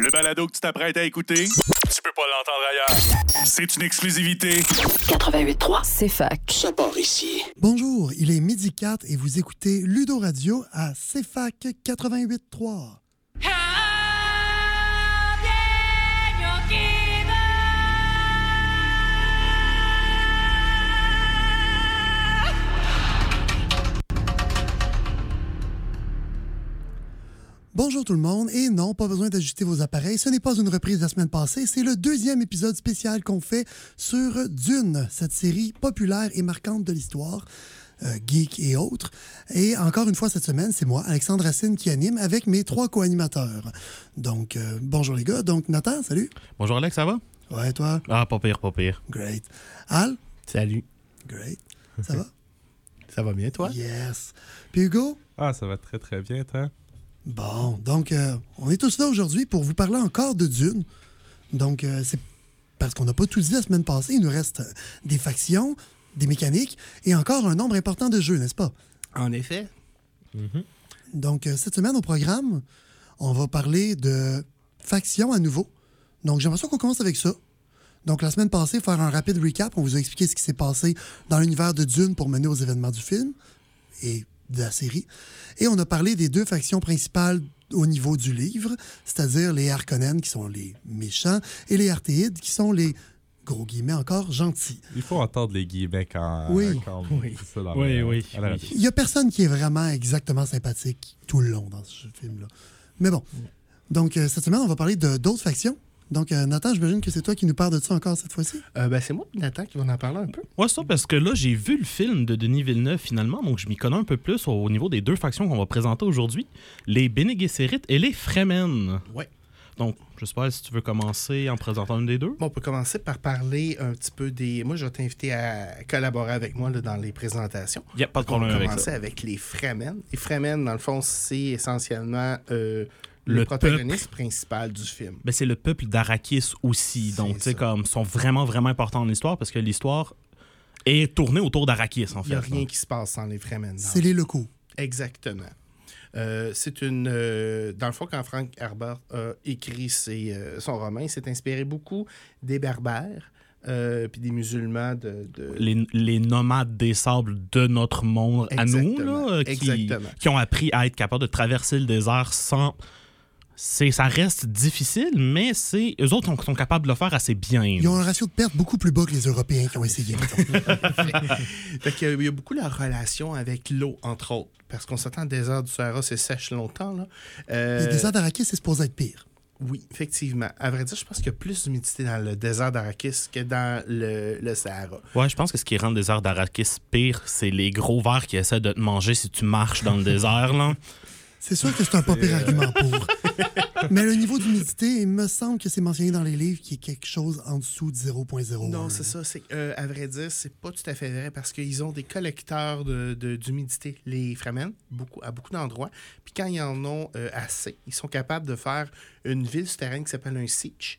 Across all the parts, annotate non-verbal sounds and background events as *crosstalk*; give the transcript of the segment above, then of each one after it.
Le balado que tu t'apprêtes à écouter, tu peux pas l'entendre ailleurs. C'est une exclusivité. 88.3, c'est fac. Ça part ici. Bonjour, il est midi 4 et vous écoutez Ludo Radio à CFAC 88.3. Bonjour tout le monde, et non, pas besoin d'ajuster vos appareils, ce n'est pas une reprise de la semaine passée, c'est le deuxième épisode spécial qu'on fait sur Dune, cette série populaire et marquante de l'histoire, euh, geek et autres. Et encore une fois cette semaine, c'est moi, Alexandre Racine, qui anime avec mes trois co-animateurs. Donc, euh, bonjour les gars, donc Nathan, salut. Bonjour Alex, ça va? Ouais, toi? Ah, pas pire, pas pire. Great. Al? Salut. Great. Ça va? *laughs* Ça va bien, toi? Yes. Puis Hugo? Ah, ça va très très bien, toi? Bon, donc, euh, on est tous là aujourd'hui pour vous parler encore de Dune. Donc, euh, c'est parce qu'on n'a pas tout dit la semaine passée. Il nous reste euh, des factions, des mécaniques et encore un nombre important de jeux, n'est-ce pas? En effet. Donc, euh, cette semaine, au programme, on va parler de factions à nouveau. Donc, j'aimerais ça qu'on commence avec ça. Donc, la semaine passée, faire un rapide recap. On vous a expliqué ce qui s'est passé dans l'univers de Dune pour mener aux événements du film et de la série. Et on a parlé des deux factions principales au niveau du livre, c'est-à-dire les Harkonnen, qui sont les méchants, et les Artéides, qui sont les, gros guillemets encore, gentils. Il faut entendre les guillemets quand. Oui. quand Oui. ça dans Oui, le- oui, oui. Il n'y a personne qui est vraiment exactement sympathique tout le long dans ce film-là. Mais bon. Donc, euh, cette semaine, on va parler de d'autres factions. Donc, euh, Nathan, j'imagine que c'est toi qui nous parles de ça encore cette fois-ci? Euh, ben, c'est moi Nathan qui vont en parler un peu. Ouais, ça, parce que là, j'ai vu le film de Denis Villeneuve finalement, donc je m'y connais un peu plus au niveau des deux factions qu'on va présenter aujourd'hui les Bene Gesserit et les Fremen. Ouais. Donc, je sais pas si tu veux commencer en présentant une des deux. Bon, on peut commencer par parler un petit peu des. Moi, je vais t'inviter à collaborer avec moi là, dans les présentations. Il a pas de On va problème avec commencer ça. avec les Fremen. Les Fremen, dans le fond, c'est essentiellement euh, le, Le protagoniste principal du film. Ben, c'est le peuple d'Arakis aussi. Donc, C'est tu sais, comme, sont vraiment, vraiment importants dans l'histoire parce que l'histoire est tournée autour d'Arakis, en Il fait. n'y a rien Donc, qui se passe sans les Fremen. C'est les locaux. Exactement. Euh, c'est une. euh, dans le fond, quand Frank Herbert a écrit ses, euh, son roman, il s'est inspiré beaucoup des Berbères euh, puis des musulmans de. de- Les, les nomades des sables de notre monde à nous, là, qui, qui ont appris à être capables de traverser le désert sans. C'est, ça reste difficile, mais c'est eux autres sont, sont capables de le faire assez bien. Ils ont un ratio de perte beaucoup plus bas que les Européens qui ont essayé. mettons. *laughs* Fait qu'il y a- il y a beaucoup la relation avec l'eau, entre autres. Parce qu'on s'attend, le désert du Sahara, c'est sèche longtemps. Là. Euh, Les déserts d'Arakis, c'est supposé être pire. Oui, effectivement. À vrai dire, je pense qu'il y a plus d'humidité dans le désert d'Arakis que dans le, le Sahara. Ouais, je pense que ce qui rend le désert d'Arakis pire, c'est les gros vers qui essaient de te manger si tu marches dans le désert. Là. *laughs* C'est sûr que c'est un pas pire argument pour. *laughs* Mais le niveau d'humidité, il me semble que c'est mentionné dans les livres qui est quelque chose en dessous de 0.01. Non, c'est ça. C'est, euh, à vrai dire, c'est pas tout à fait vrai parce qu'ils ont des collecteurs de, de- d'humidité, les Fremen, beaucoup, à beaucoup d'endroits. Puis quand ils en ont euh, assez, ils sont capables de faire une ville souterraine qui s'appelle un sitch,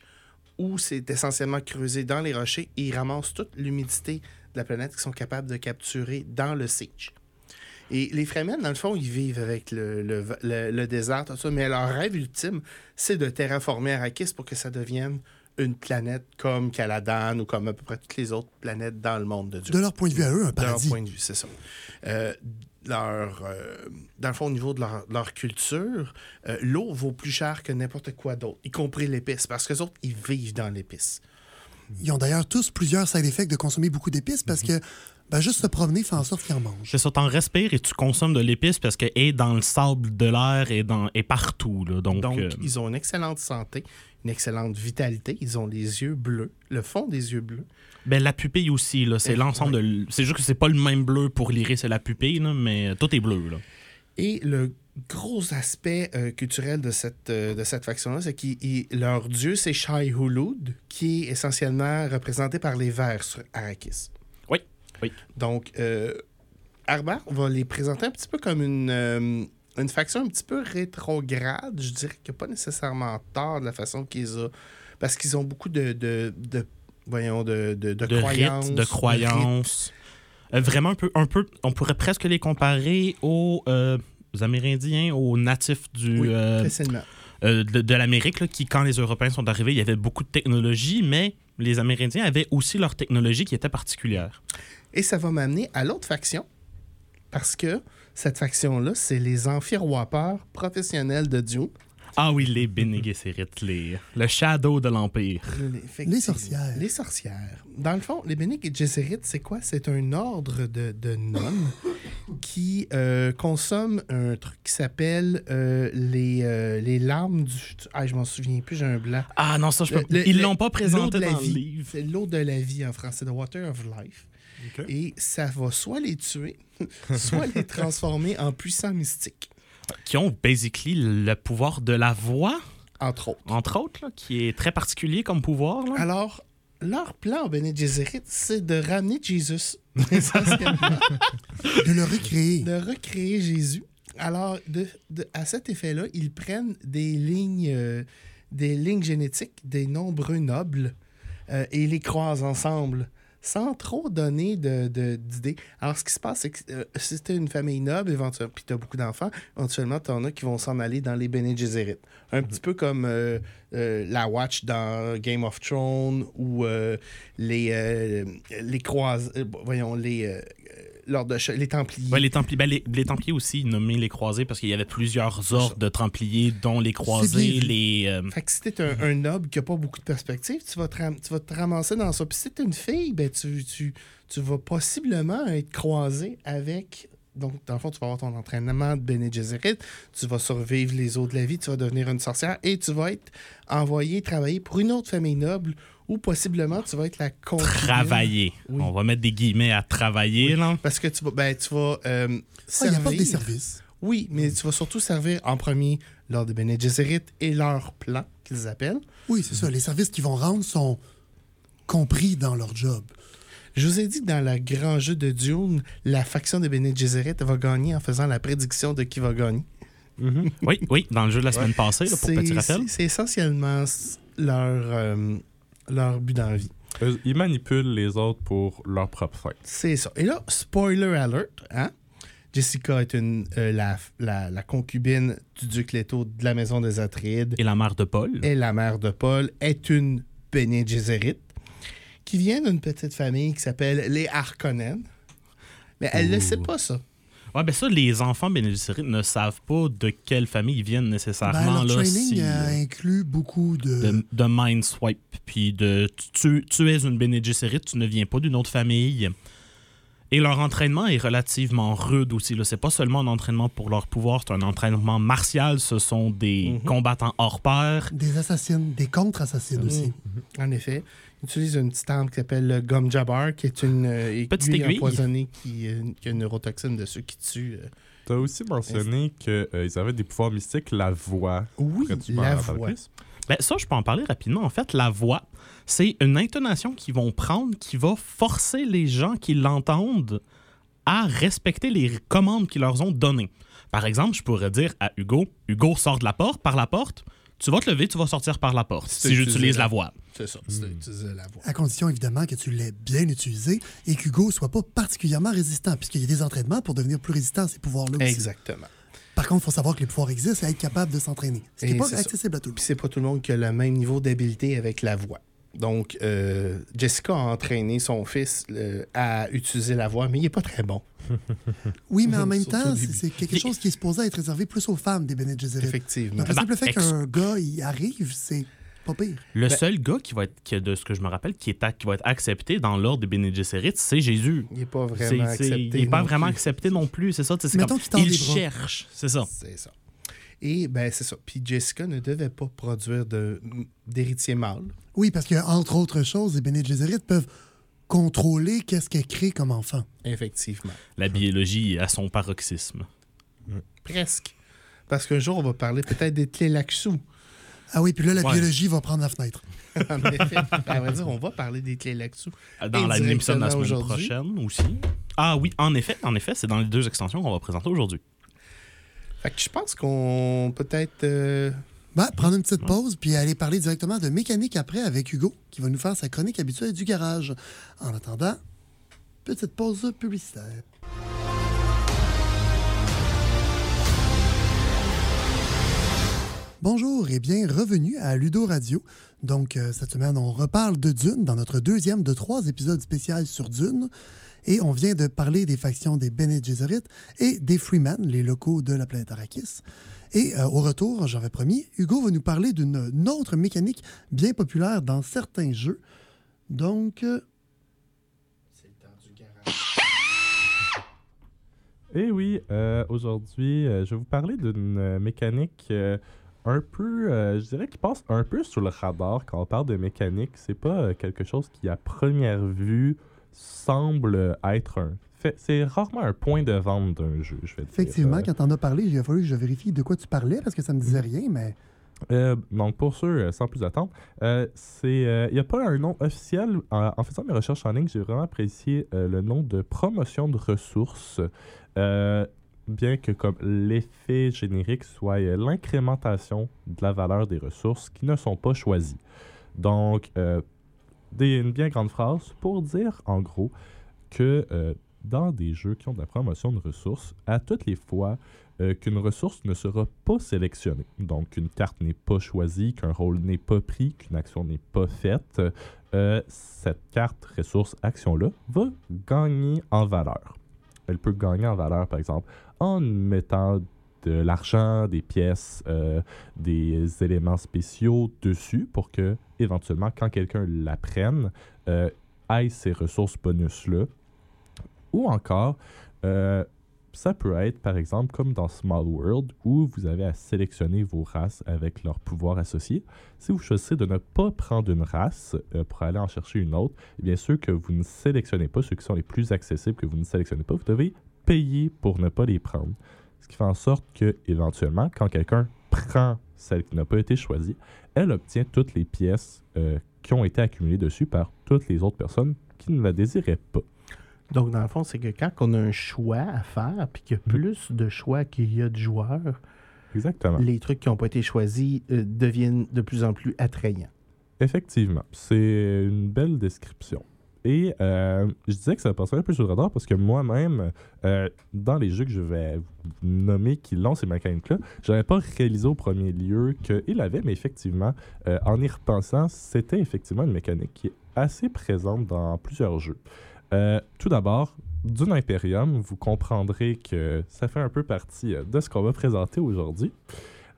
où c'est essentiellement creusé dans les rochers et ils ramassent toute l'humidité de la planète qu'ils sont capables de capturer dans le sitch. Et les Fremen, dans le fond, ils vivent avec le, le- le- le désert, tout ça, mais leur rêve ultime, c'est de terraformer Arrakis pour que ça devienne une planète comme Caladan ou comme à peu près toutes les autres planètes dans le monde de Dieu. De leur point de vue à eux, un De leur paradis. point de vue, c'est ça. Euh, leur, euh, dans le fond, au niveau de leur, leur culture, euh, l'eau vaut plus cher que n'importe quoi d'autre, y compris l'épice, parce que les autres, ils vivent dans l'épice. Ils ont d'ailleurs tous plusieurs side effects de consommer beaucoup d'épices parce que ben, juste se promener fait en sorte qu'ils en mangent. C'est ça, t'en respires et tu consommes de l'épice parce qu'elle est dans le sable de l'air et dans, est partout. Là. Donc, Donc, euh, ils ont une excellente santé, une excellente vitalité, ils ont les yeux bleus, le fond des yeux bleus. ben, la pupille aussi, là, c'est l'ensemble de. C'est juste que c'est pas le même bleu pour l'iris et la pupille, là, mais tout est bleu. Là. Et le gros aspect euh, culturel de cette, euh, de cette faction-là, c'est que leur dieu, c'est Shai Hulud, qui est essentiellement représenté par les vers sur Arrakis. Oui. Donc, euh, Harbert va les présenter un petit peu comme une, euh, une faction un petit peu rétrograde. Je dirais a pas nécessairement tort de la façon qu'ils ont. Parce qu'ils ont beaucoup de, de, de- voyons, de, de, de de croyances. rites, de rites. croyances. Euh, vraiment un peu, un peu, on pourrait presque les comparer aux, euh, aux Amérindiens, aux natifs du, Oui, euh, euh, de, de l'Amérique, qui, quand les Européens sont arrivés, il y avait beaucoup de technologie, mais les Amérindiens avaient aussi leur technologie qui était particulière. Et ça va m'amener à l'autre faction, parce que cette faction-là, c'est les amphiroipeurs professionnels de Dune. Ah oui, les Bene Gesserit, les, le shadow de l'Empire. Les sorcières. Les sorcières. Dans le fond, les Bene Gesserit, c'est quoi? C'est un ordre de, de nonnes *laughs* qui euh, consomment un truc qui s'appelle euh, les, euh, les larmes du... Ah, je m'en souviens plus, j'ai un blanc. Ah non, ça, je peux... Le- Ils l'ont pas l'eau présenté de la dans le vie. livre. C'est l'eau de la vie en français, The Water of Life. Et ça va soit les tuer, *laughs* soit les transformer en puissants mystiques, Qui ont basically le pouvoir de la voix, entre autres. entre autres, là, qui est très particulier comme pouvoir. Là. Alors, leur plan, Bene Gesserit, c'est de ramener Jésus, *laughs* De le recréer. de recréer Jésus. Alors, de- de- à cet effet-là, ils prennent des lignes, euh, des lignes génétiques des nombreux nobles euh, et les croisent ensemble sans trop donner de- de- d'idées. Alors, ce qui se passe, c'est que euh, si t'es une famille noble, éventuellement, puis t'as beaucoup d'enfants, éventuellement, t'en as qui vont s'en aller dans les Bene Gesserit. Un petit peu comme euh, euh, la Watch dans Game of Thrones ou euh, les, les croises... voyons, les... l'ordre de les Templiers. Les, Templiers, ben, les, les Templiers aussi, nommés les Croisés, parce qu'il y avait plusieurs ordres de Templiers, dont les Croisés, les... euh, Fait que si t'es un, un noble qui a pas beaucoup de perspectives, tu vas te, tu vas te ramasser dans ça. Puis si t'es une fille, ben tu, tu, tu vas possiblement être croisé avec. Donc, dans le fond, tu vas avoir ton entraînement de Bene Gesserit, tu vas survivre les eaux de la vie, tu vas devenir une sorcière et tu vas être envoyé travailler pour une autre famille noble ou possiblement tu vas être la concubine. travailler. Oui. On va mettre des guillemets à travailler, là. Parce que tu vas, ben, tu vas euh, Ah, il des servir- services. Oui, mais tu vas surtout servir en premier lors de Bene Gesserit et leur plan qu'ils appellent. Oui, c'est ça. Les services qu'ils vont rendre sont compris dans leur job. Je vous ai dit que dans le grand jeu de Dune, la faction de Bene Gesserit va gagner en faisant la prédiction de qui va gagner. Oui, oui, dans le jeu de la semaine passée, là, pour C'est- petit rappel. c'est- essentiellement leur, euh, leur but dans la vie. Eux, Ils manipulent les autres pour leur propre fin. C'est ça. Et là, spoiler alert, hein? Jessica est une, euh, la, la- la concubine du duc Leto de la maison des Atreides Et la mère de Paul. et la mère de Paul est une Bene Gesserit qui vient d'une petite famille qui s'appelle les Harkonnen. Mais elle ne sait pas ça. Ouais, ben ça, les enfants bénéficiaires ne savent pas de quelle famille ils viennent Ben, nécessairement. leur là, training si, euh, euh, inclut beaucoup de... de, de mind swipe, puis de tu, tu es une Gesserit, tu ne viens pas d'une autre famille. Et leur entraînement est relativement rude aussi. là. C'est pas seulement un entraînement pour leur pouvoir, c'est un entraînement martial. Ce sont des combattants hors pair. Des assassines, des contre-assassines aussi. En effet. Ils utilisent une petite arme qui s'appelle le Gum Jabbar, qui est une euh, Petite aiguille aiguille. empoisonnée qui, euh, qui a une neurotoxine dessus qui tue. euh. T'as aussi mentionné qu'ils avaient des pouvoirs mystiques, la voix. Oui, la voix. Ben, ça, je peux en parler rapidement. En fait, la voix, c'est une intonation qu'ils vont prendre qui va forcer les gens qui l'entendent à respecter les commandes qu'ils leur ont données. Par exemple, je pourrais dire à Hugo, Hugo, sors de la porte, par la porte, tu vas te lever, tu vas sortir par la porte, si j'utilise la voix. C'est ça, c'est utiliser la voix. À condition, évidemment, que tu l'aies bien utilisé et qu'Hugo soit pas particulièrement résistant, puisqu'il y a des entraînements pour devenir plus résistant à ces pouvoirs-là aussi. Exactement. Par contre, il faut savoir que les pouvoirs existent et être capable de s'entraîner. Ce qui n'est pas ça. accessible à tout le Puis monde. c'est pas tout le monde qui a le même niveau d'habileté avec la voix. Donc, euh, Jessica a entraîné son fils euh, à utiliser la voix, mais il est pas très bon, *laughs* Oui, mais en *laughs* même temps, c'est quelque chose qui est supposé être réservé plus aux femmes des Bene Gesserit. effectivement. Donc, le Ben, simple fait qu'un gars y arrive, c'est pas pire. Le Ben- seul gars qui va être, qui, de ce que je me rappelle, qui, est, qui va être accepté dans l'ordre des Bene Gesserit, c'est Jésus. Il est pas vraiment accepté. il n'est pas vraiment plus. accepté non plus, c'est ça. comme- il cherche, c'est ça. C'est ça. Et ben c'est ça. Puis Jessica ne devait pas produire d'héritier mâle. Oui, parce que entre autres choses, les Bene Gesserit peuvent contrôler qu'est-ce qu'elle crée comme enfant. Effectivement. La biologie est à son paroxysme. Presque. Parce qu'un jour, on va parler peut-être des tlélaxous. Ah oui, puis là, la Ouais. biologie va prendre la fenêtre. *laughs* en effet. À vrai dire, on va parler des tlélaxous. Dans la de la semaine prochaine aussi. Ah oui, en effet, en effet, c'est dans les deux extensions qu'on va présenter aujourd'hui. Fait que je pense qu'on peut-être. euh, Ben, prendre une petite pause, puis aller parler directement de mécanique après avec Hugo, qui va nous faire sa chronique habituelle du garage. En attendant, petite pause publicitaire. Bonjour et bien revenue à Ludo Radio. Donc, euh, cette semaine, on reparle de Dune dans notre deuxième de trois épisodes spéciaux sur Dune. Et on vient de parler des factions des Bene Gesserit et des Freemen, les locaux de la planète Arrakis. Et euh, au retour, j'avais promis, Hugo va nous parler d'une autre mécanique bien populaire dans certains jeux. Donc, euh, Et oui, euh, aujourd'hui, euh, je vais vous parler d'une mécanique euh, un peu, euh, je dirais, qui passe un peu sous le radar quand on parle de mécanique. C'est pas euh, quelque chose qui, à première vue, semble être un. C'est rarement un point de vente d'un jeu, je vais dire. effectivement, Euh, quand t'en as parlé, il a fallu que je vérifie de quoi tu parlais parce que ça me disait rien, mais Euh, donc, pour ceux, euh, sans plus attendre, euh, c'est, il n'y a pas un nom officiel. En, en faisant mes recherches en ligne, j'ai vraiment apprécié le nom de promotion de ressources, bien que comme l'effet générique soit l'incrémentation de la valeur des ressources qui ne sont pas choisies. Donc, des, une bien grande phrase pour dire, en gros, que euh, dans des jeux qui ont de la promotion de ressources, à toutes les fois euh, qu'une ressource ne sera pas sélectionnée, donc qu'une carte n'est pas choisie, qu'un rôle n'est pas pris, qu'une action n'est pas faite, euh, cette carte, ressource, action-là va gagner en valeur. Elle peut gagner en valeur, par exemple, en mettant de l'argent, des pièces, euh, des éléments spéciaux dessus pour que, éventuellement, quand quelqu'un la prenne, euh, aille ces ressources bonus-là. Ou encore, euh, ça peut être, par exemple, comme dans Small World, où vous avez à sélectionner vos races avec leurs pouvoirs associés. Si vous choisissez de ne pas prendre une race pour aller en chercher une autre, eh bien ceux que vous ne sélectionnez pas, ceux qui sont les plus accessibles que vous ne sélectionnez pas, vous devez payer pour ne pas les prendre. Ce qui fait en sorte que, éventuellement, quand quelqu'un prend celle qui n'a pas été choisie, elle obtient toutes les pièces euh, qui ont été accumulées dessus par toutes les autres personnes qui ne la désiraient pas. Donc, dans le fond, c'est que quand on a un choix à faire, puis qu'il y a plus de choix qu'il y a de joueurs, Exactement. les trucs qui n'ont pas été choisis euh, deviennent de plus en plus attrayants. Effectivement, c'est une belle description. Et euh, je disais que ça passerait un peu sur le radar parce que moi-même, euh, dans les jeux que je vais nommer qui lancent ces mécaniques-là, je n'avais pas réalisé au premier lieu qu'il avait, mais effectivement, euh, en y repensant, c'était effectivement une mécanique qui est assez présente dans plusieurs jeux. Tout d'abord, Dune Imperium, vous comprendrez que ça fait un peu partie de ce qu'on va présenter aujourd'hui.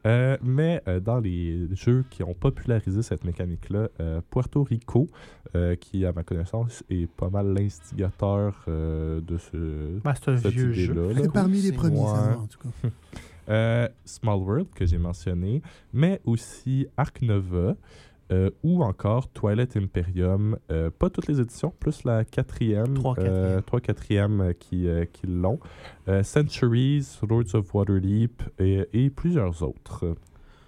Euh, mais euh, dans les jeux qui ont popularisé cette mécanique-là, euh, Puerto Rico, euh, qui à ma connaissance est pas mal l'instigateur euh, de ce... C'est un Cette vieux jeu. là. c'est parmi les premiers, ça, en tout cas. *laughs* Euh, Small World, que j'ai mentionné, mais aussi Arc Nova, euh, ou encore Twilight Imperium. euh, pas toutes les éditions, plus la quatrième. Trois euh, quatrièmes. trois quatrièmes euh, qui, euh, qui l'ont. Euh, Centuries, Lords of Waterdeep et, et plusieurs autres.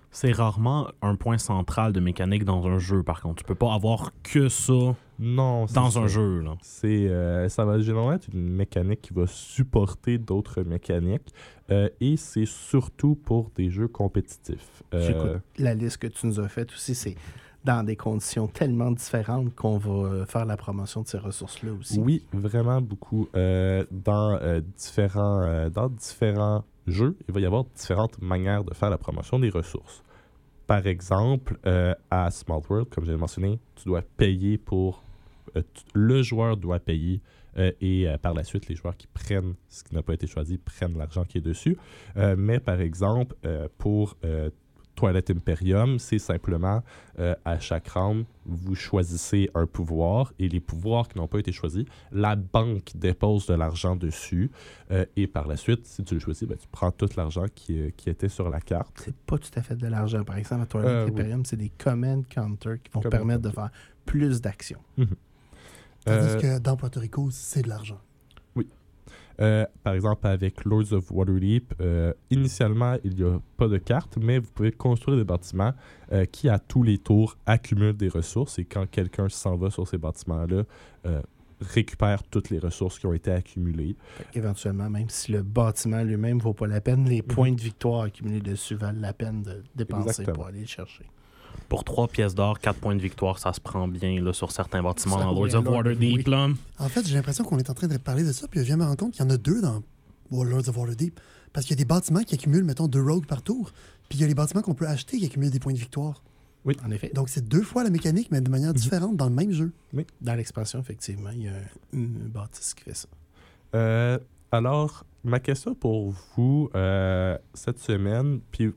C'est rarement un point central de mécanique dans un jeu, par contre. Tu peux pas avoir que ça Non, dans ça. un jeu. Là. C'est, euh, ça va généralement être une mécanique qui va supporter d'autres mécaniques. euh, et c'est surtout pour des jeux compétitifs. Euh, J'écoute la liste que tu nous as faite aussi, c'est dans des conditions tellement différentes qu'on va euh, faire la promotion de ces ressources-là aussi. Oui, vraiment beaucoup. Euh, dans, euh, différents, dans différents jeux, il va y avoir différentes manières de faire la promotion des ressources. Par exemple, à Small World, comme j'ai mentionné, tu dois payer pour... le joueur doit payer et par la suite, les joueurs qui prennent ce qui n'a pas été choisi prennent l'argent qui est dessus. Mais par exemple, pour Twilight Imperium, c'est simplement euh, à chaque round, vous choisissez un pouvoir et les pouvoirs qui n'ont pas été choisis, la banque dépose de l'argent dessus euh, et par la suite, si tu le choisis, ben, tu prends tout l'argent qui, euh, qui était sur la carte. C'est pas tout à fait de l'argent. Par exemple, à Twilight Euh, oui. Imperium, c'est des command counters qui vont Command permettre de faire plus d'actions. Tandis Euh, que dans Puerto Rico, c'est de l'argent. Euh, par exemple, avec Lords of Waterdeep, euh, initialement, il n'y a pas de carte, mais vous pouvez construire des bâtiments euh, qui, à tous les tours, accumulent des ressources. Et quand quelqu'un s'en va sur ces bâtiments-là, récupère toutes les ressources qui ont été accumulées. Éventuellement, même si le bâtiment lui-même ne vaut pas la peine, les points de victoire accumulés dessus valent la peine de dépenser Exactement. pour aller le chercher. Pour 3 pièces d'or, 4 points de victoire, ça se prend bien là, sur certains bâtiments Ça, dans oui, Lords of Waterdeep. oui. En fait, j'ai l'impression qu'on est en train de parler de ça, puis je viens de me rendre compte qu'il y en a deux dans Lords of Waterdeep. Parce qu'il y a des bâtiments qui accumulent, mettons, deux rogues par tour, Puis il y a les bâtiments qu'on peut acheter qui accumulent des points de victoire. En effet. Donc c'est deux fois la mécanique, mais de manière différente dans le même jeu. Dans l'expansion, effectivement, il y a une bâtisse qui fait ça. Euh, alors, ma question pour vous euh, cette semaine, puis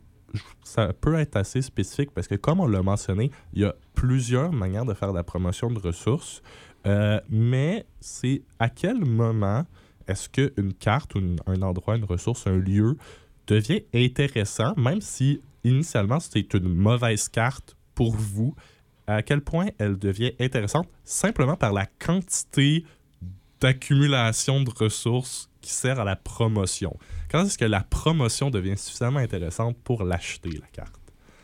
ça peut être assez spécifique parce que, comme on l'a mentionné, il y a plusieurs manières de faire de la promotion de ressources, euh, mais c'est à quel moment est-ce qu'une carte ou un endroit, une ressource, un lieu devient intéressant, même si initialement c'est une mauvaise carte pour vous, à quel point elle devient intéressante simplement par la quantité d'accumulation de ressources qui sert à la promotion. Quand est-ce que la promotion devient suffisamment intéressante pour l'acheter, la carte?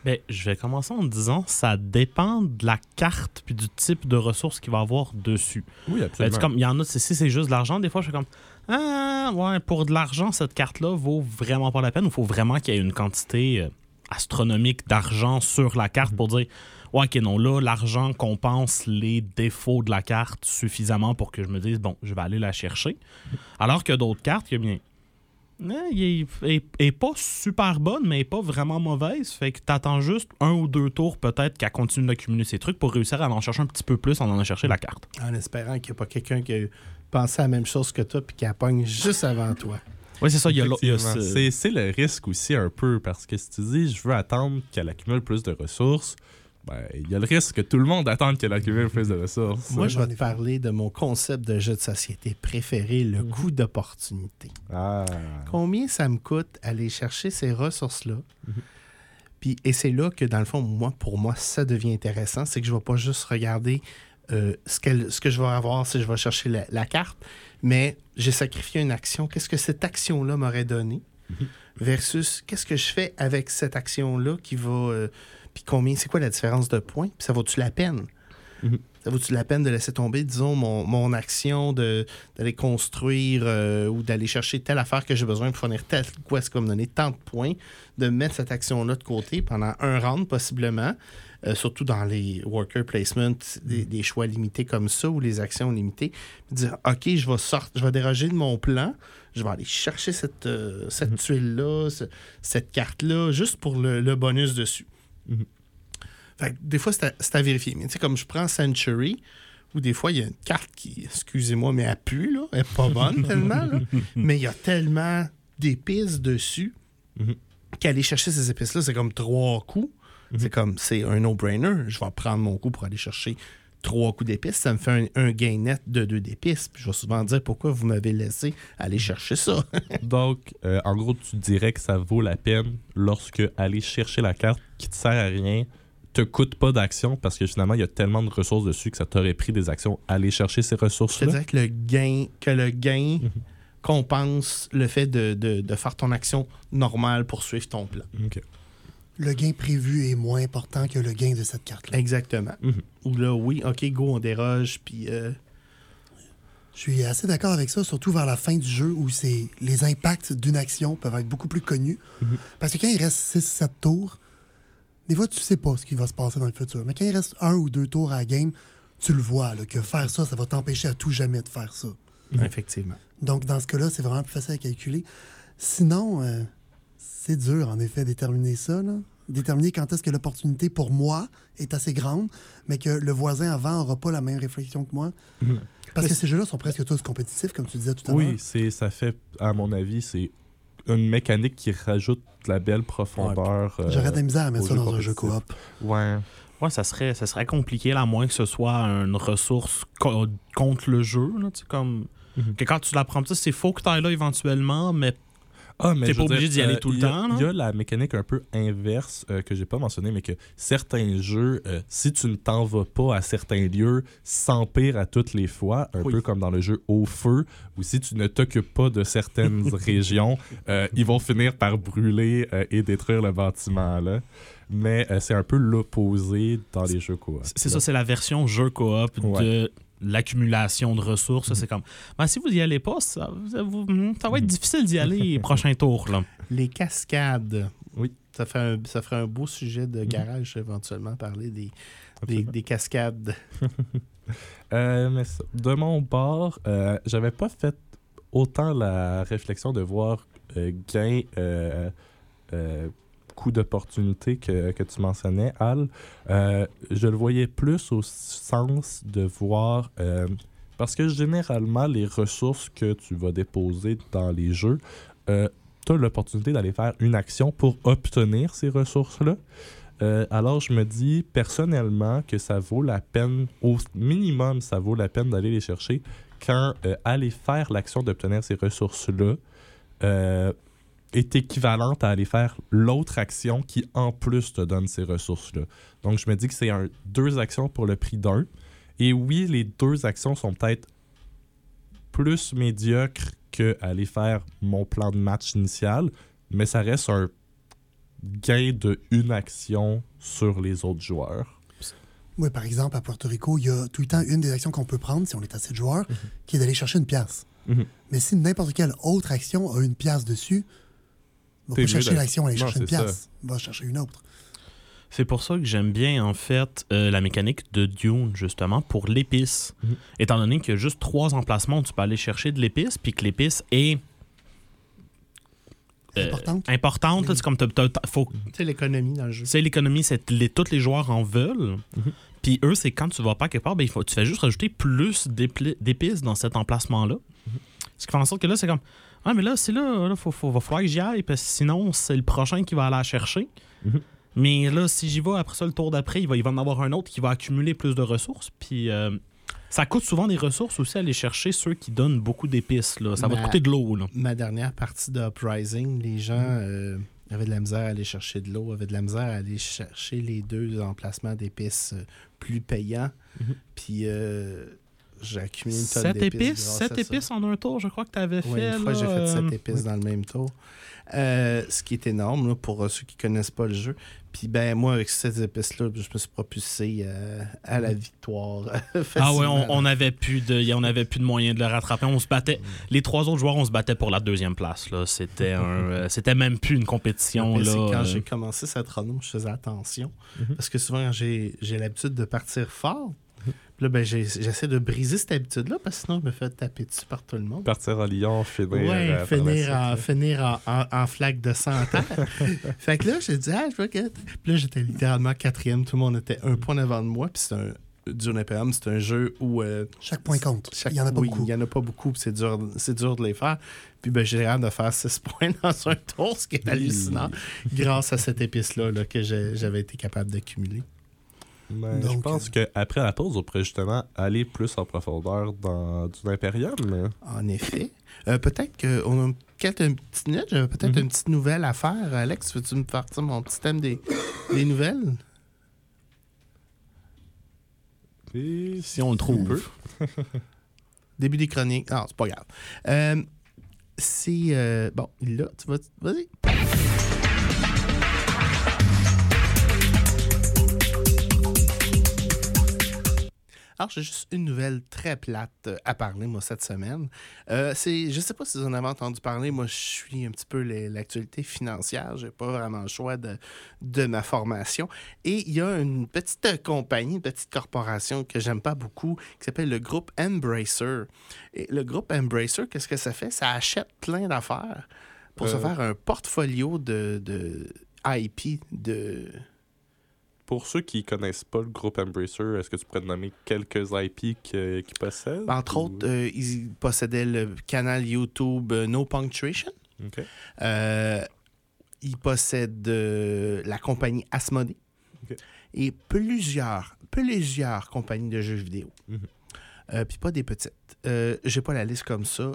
Ben, je vais commencer en disant ça dépend de la carte puis du type de ressources qu'il va avoir dessus. Oui, Ben, comme il y en a, si c'est juste de l'argent, des fois je suis comme ah ouais pour de l'argent cette carte là vaut vraiment pas la peine. Il faut vraiment qu'il y ait une quantité euh, astronomique d'argent sur la carte pour dire ouais ok non là l'argent compense les défauts de la carte suffisamment pour que je me dise bon je vais aller la chercher. Alors que d'autres cartes que bien eh, il est, est- est pas super bonne, mais elle est pas vraiment mauvaise. Fait que t'attends juste un ou deux tours peut-être qu'elle continue d'accumuler ses trucs pour réussir à en chercher un petit peu plus en allant chercher la carte. En espérant qu'il n'y a pas quelqu'un qui a pensé à la même chose que toi puis qui la pogne juste avant toi. Oui, c'est ça. Il y a, l'autre- il y a Effectivement. ce- C'est c'est le risque aussi un peu, parce que si tu dis je veux attendre qu'elle accumule plus de ressources, ben, il y a le risque que tout le monde attende qu'elle accumule plus de ressources. Moi, je vais te parler de mon concept de jeu de société préféré, le Mhm. coût d'opportunité. Ah. Combien ça me coûte aller chercher ces ressources-là? Mhm. Puis, et c'est là que, dans le fond, moi, pour moi, ça devient intéressant. C'est que je ne vais pas juste regarder euh, ce, qu'elle- ce que je vais avoir si je vais chercher la, la carte, mais j'ai sacrifié une action. Qu'est-ce que cette action-là m'aurait donné? Versus qu'est-ce que je fais avec cette action-là qui va. euh, puis combien, c'est quoi la différence de points? Puis ça vaut-tu la peine? Mhm. Ça vaut-tu la peine de laisser tomber, disons, mon, mon action de, d'aller construire euh, ou d'aller chercher telle affaire que j'ai besoin pour fournir tel quoi, c'est comme donner tant de points, de mettre cette action-là de côté pendant un round possiblement, euh, surtout dans les worker placement, des, des choix limités comme ça ou les actions limitées, puis dire OK, je vais sortir, je vais déroger de mon plan, je vais aller chercher cette, euh, cette tuile-là, ce- cette carte-là, juste pour le, le bonus dessus. Mhm. Fait que des fois, c'est à, vérifier. Mais tu sais, comme je prends Century, où des fois, il y a une carte qui, excusez-moi, mais elle pue, là. Elle est pas bonne *laughs* tellement, là. Mais il y a tellement d'épices dessus Mhm. qu'aller chercher ces épices-là, c'est comme trois coups. Mhm. C'est comme, c'est un no-brainer. Je vais prendre mon coup pour aller chercher trois coups d'épices. Ça me fait un, un gain net de deux d'épices. Puis je vais souvent dire pourquoi vous m'avez laissé aller chercher ça. *laughs* Donc, euh, en gros, tu dirais que ça vaut la peine lorsque aller chercher la carte qui te sert à rien te coûte pas d'action parce que finalement, il y a tellement de ressources dessus que ça t'aurait pris des actions aller chercher ces ressources-là. dirais que le gain, que le gain Mhm. compense le fait de, de- de faire ton action normale pour suivre ton plan. Le gain prévu est moins important que le gain de cette carte-là. Exactement. Mhm. Ou là, oui, OK, go, on déroge, puis... euh, Je suis assez d'accord avec ça, surtout vers la fin du jeu où c'est les impacts d'une action peuvent être beaucoup plus connus. Mhm. Parce que quand il reste 6-7 tours, des fois, tu sais pas ce qui va se passer dans le futur. Mais quand il reste un ou deux tours à la game, tu le vois, là, que faire ça, ça va t'empêcher à tout jamais de faire ça. Effectivement. Donc, dans ce cas-là, c'est vraiment plus facile à calculer. Sinon, euh, c'est dur, en effet, déterminer ça. là. Déterminer quand est-ce que l'opportunité pour moi est assez grande, mais que le voisin avant n'aura pas la même réflexion que moi. Mhm. Parce Mais que ces jeux-là sont presque tous compétitifs, comme tu disais tout à l'heure. Oui, c'est ça fait, à mon avis, c'est une mécanique qui rajoute de la belle profondeur. euh, J'aurais de la misère à mettre au ça dans un jeu coop. Ouais. Ouais, ça serait, ça serait compliqué, là, à moins que ce soit une ressource co- contre le jeu. Là, comme Mhm. que quand tu la prends, c'est faux que tu ailles là éventuellement, mais Ah, mais T'es pas obligé d'y aller euh, tout le temps? Il y a la mécanique un peu inverse euh, que j'ai pas mentionné, mais que certains jeux, euh, si tu ne t'en vas pas à certains lieux, s'empirent à toutes les fois, un peu comme dans le jeu Au Feu, où si tu ne t'occupes pas de certaines *laughs* régions, ils vont finir par brûler et détruire le bâtiment. Là. Mais euh, c'est un peu l'opposé dans les jeux coop. c'est ça, c'est la version jeu coop Ouais. de l'accumulation de ressources. Ça, C'est comme, ben, si vous y allez pas, ça, vous- hmm, ça va être difficile d'y aller *laughs* les prochains tours. Là. Les cascades. Oui. Ça, fait un, ça ferait un beau sujet de garage, éventuellement, parler des, des, cascades. *laughs* Euh, mais ça, de mon bord, euh, j'avais pas fait autant la réflexion de voir euh, gain, euh, euh, coût d'opportunité que, que tu mentionnais, Al, euh, je le voyais plus au sens de voir. euh, parce que généralement, les ressources que tu vas déposer dans les jeux, tu as l'opportunité d'aller faire une action pour obtenir ces ressources-là. Euh, alors, je me dis personnellement que ça vaut la peine, au minimum, ça vaut la peine d'aller les chercher quand euh, aller faire l'action d'obtenir ces ressources-là euh, est équivalente à aller faire l'autre action qui, en plus, te donne ces ressources-là. Donc, je me dis que c'est un, deux actions pour le prix d'un. Et oui, les deux actions sont peut-être plus médiocres que aller faire mon plan de match initial, mais ça reste un gain de une action sur les autres joueurs. Oui, par exemple, à Puerto Rico, il y a tout le temps une des actions qu'on peut prendre, si on est assez de joueurs, qui est d'aller chercher une pièce. Mhm. Mais si n'importe quelle autre action a une pièce dessus, va pas chercher l'action, aller Non, chercher une pièce. Va chercher une autre. C'est pour ça que j'aime bien, en fait, euh, la mécanique de Dune, justement, pour l'épice. Mhm. Étant donné qu'il y a juste trois emplacements où tu peux aller chercher de l'épice, puis que l'épice est. euh, Importante. importante, c'est comme faut C'est l'économie dans le jeu. C'est l'économie, c'est les, tous les joueurs en veulent. Mhm. Puis eux, c'est quand tu vas pas quelque part, ben, il faut, tu fais juste rajouter plus d'épices dans cet emplacement-là. Ce qui fait en sorte que là, c'est comme Ah, mais là, c'est là, il faut, faut, va falloir que j'y aille, parce que sinon, c'est le prochain qui va aller la chercher. Mhm. Mais là, si j'y vais après ça, le tour d'après, il va, il va en avoir un autre qui va accumuler plus de ressources. Puis euh, ça coûte souvent des ressources aussi aller chercher ceux qui donnent beaucoup d'épices. là. Ça va te coûter de l'eau. là. Ma dernière partie d'Uprising, les gens euh, avaient de la misère à aller chercher de l'eau, avaient de la misère à aller chercher les deux emplacements d'épices euh, plus payants. Mhm. Puis euh, j'ai accumulé une tonne d'épices. sept épices en un tour, je crois que tu avais Oui, fait. une fois, j'ai fait euh, sept épices dans le même tour. Euh, ce qui est énorme là, pour euh, ceux qui connaissent pas le jeu. Puis ben moi, avec ces épices-là, je me suis propulsé euh, à la victoire. *laughs* Ah ouais, on, on avait plus de, on avait plus de moyens de le rattraper. On se battait. Les trois autres joueurs, on se battait pour la deuxième place. Là, c'était *laughs* un, euh, c'était même plus une compétition là. quand euh, j'ai commencé cette random, je faisais attention. Mhm. Parce que souvent, j'ai j'ai l'habitude de partir fort. Puis là, ben, j'essaie de briser cette habitude-là parce que sinon, je me fais taper dessus par tout le monde. Partir à Lyon, finir. Ouais, euh, finir, en, finir en, en- en flaque de sang en terre. fait que là, j'ai dit, ah, je veux que. Puis là, j'étais littéralement quatrième. Tout le monde était un point avant de moi. Puis c'est un. Dune Imperium, c'est un jeu où. euh, Chaque point compte. chaque- Il n'y en a pas oui, beaucoup. Il n'y en a pas beaucoup, puis c'est dur, c'est dur de les faire. Puis ben, j'ai hâte de faire 6 *laughs* points dans un tour, ce qui est hallucinant, grâce à cette épice-là là, que j'avais été capable d'accumuler. Mais je pense qu'après la pause, on pourrait justement aller plus en profondeur dans du Imperium. mais- En effet. Euh, peut-être qu'on a quelques petites minutes, j'avais peut-être Mhm. une petite nouvelle à faire. Alex, veux-tu me partir mon petit thème des, des nouvelles? Et si on le trouve. *laughs* Début des chroniques. Non, c'est pas grave. Euh, c'est. euh, bon, là, tu vas. Vas-y. Alors, j'ai juste une nouvelle très plate euh, à parler, moi, cette semaine. Euh, c'est, je sais pas si vous en avez entendu parler. Moi, je suis un petit peu l'actualité financière. J'ai pas vraiment le choix de, de ma formation. Et il y a une petite compagnie, une petite corporation que j'aime pas beaucoup, qui s'appelle le groupe Embracer. Et le groupe Embracer, qu'est-ce que ça fait? Ça achète plein d'affaires pour se Euh. faire un portfolio de, de IP de. Pour ceux qui connaissent pas le groupe Embracer, est-ce que tu pourrais te nommer quelques IP qu'ils possèdent? Entre ou- autres, euh, ils possédaient le canal YouTube euh, No Punctuation. Euh, ils possèdent euh, la compagnie Asmodee et plusieurs, plusieurs compagnies de jeux vidéo. Mhm. Puis pas des petites. J'ai pas la liste comme ça.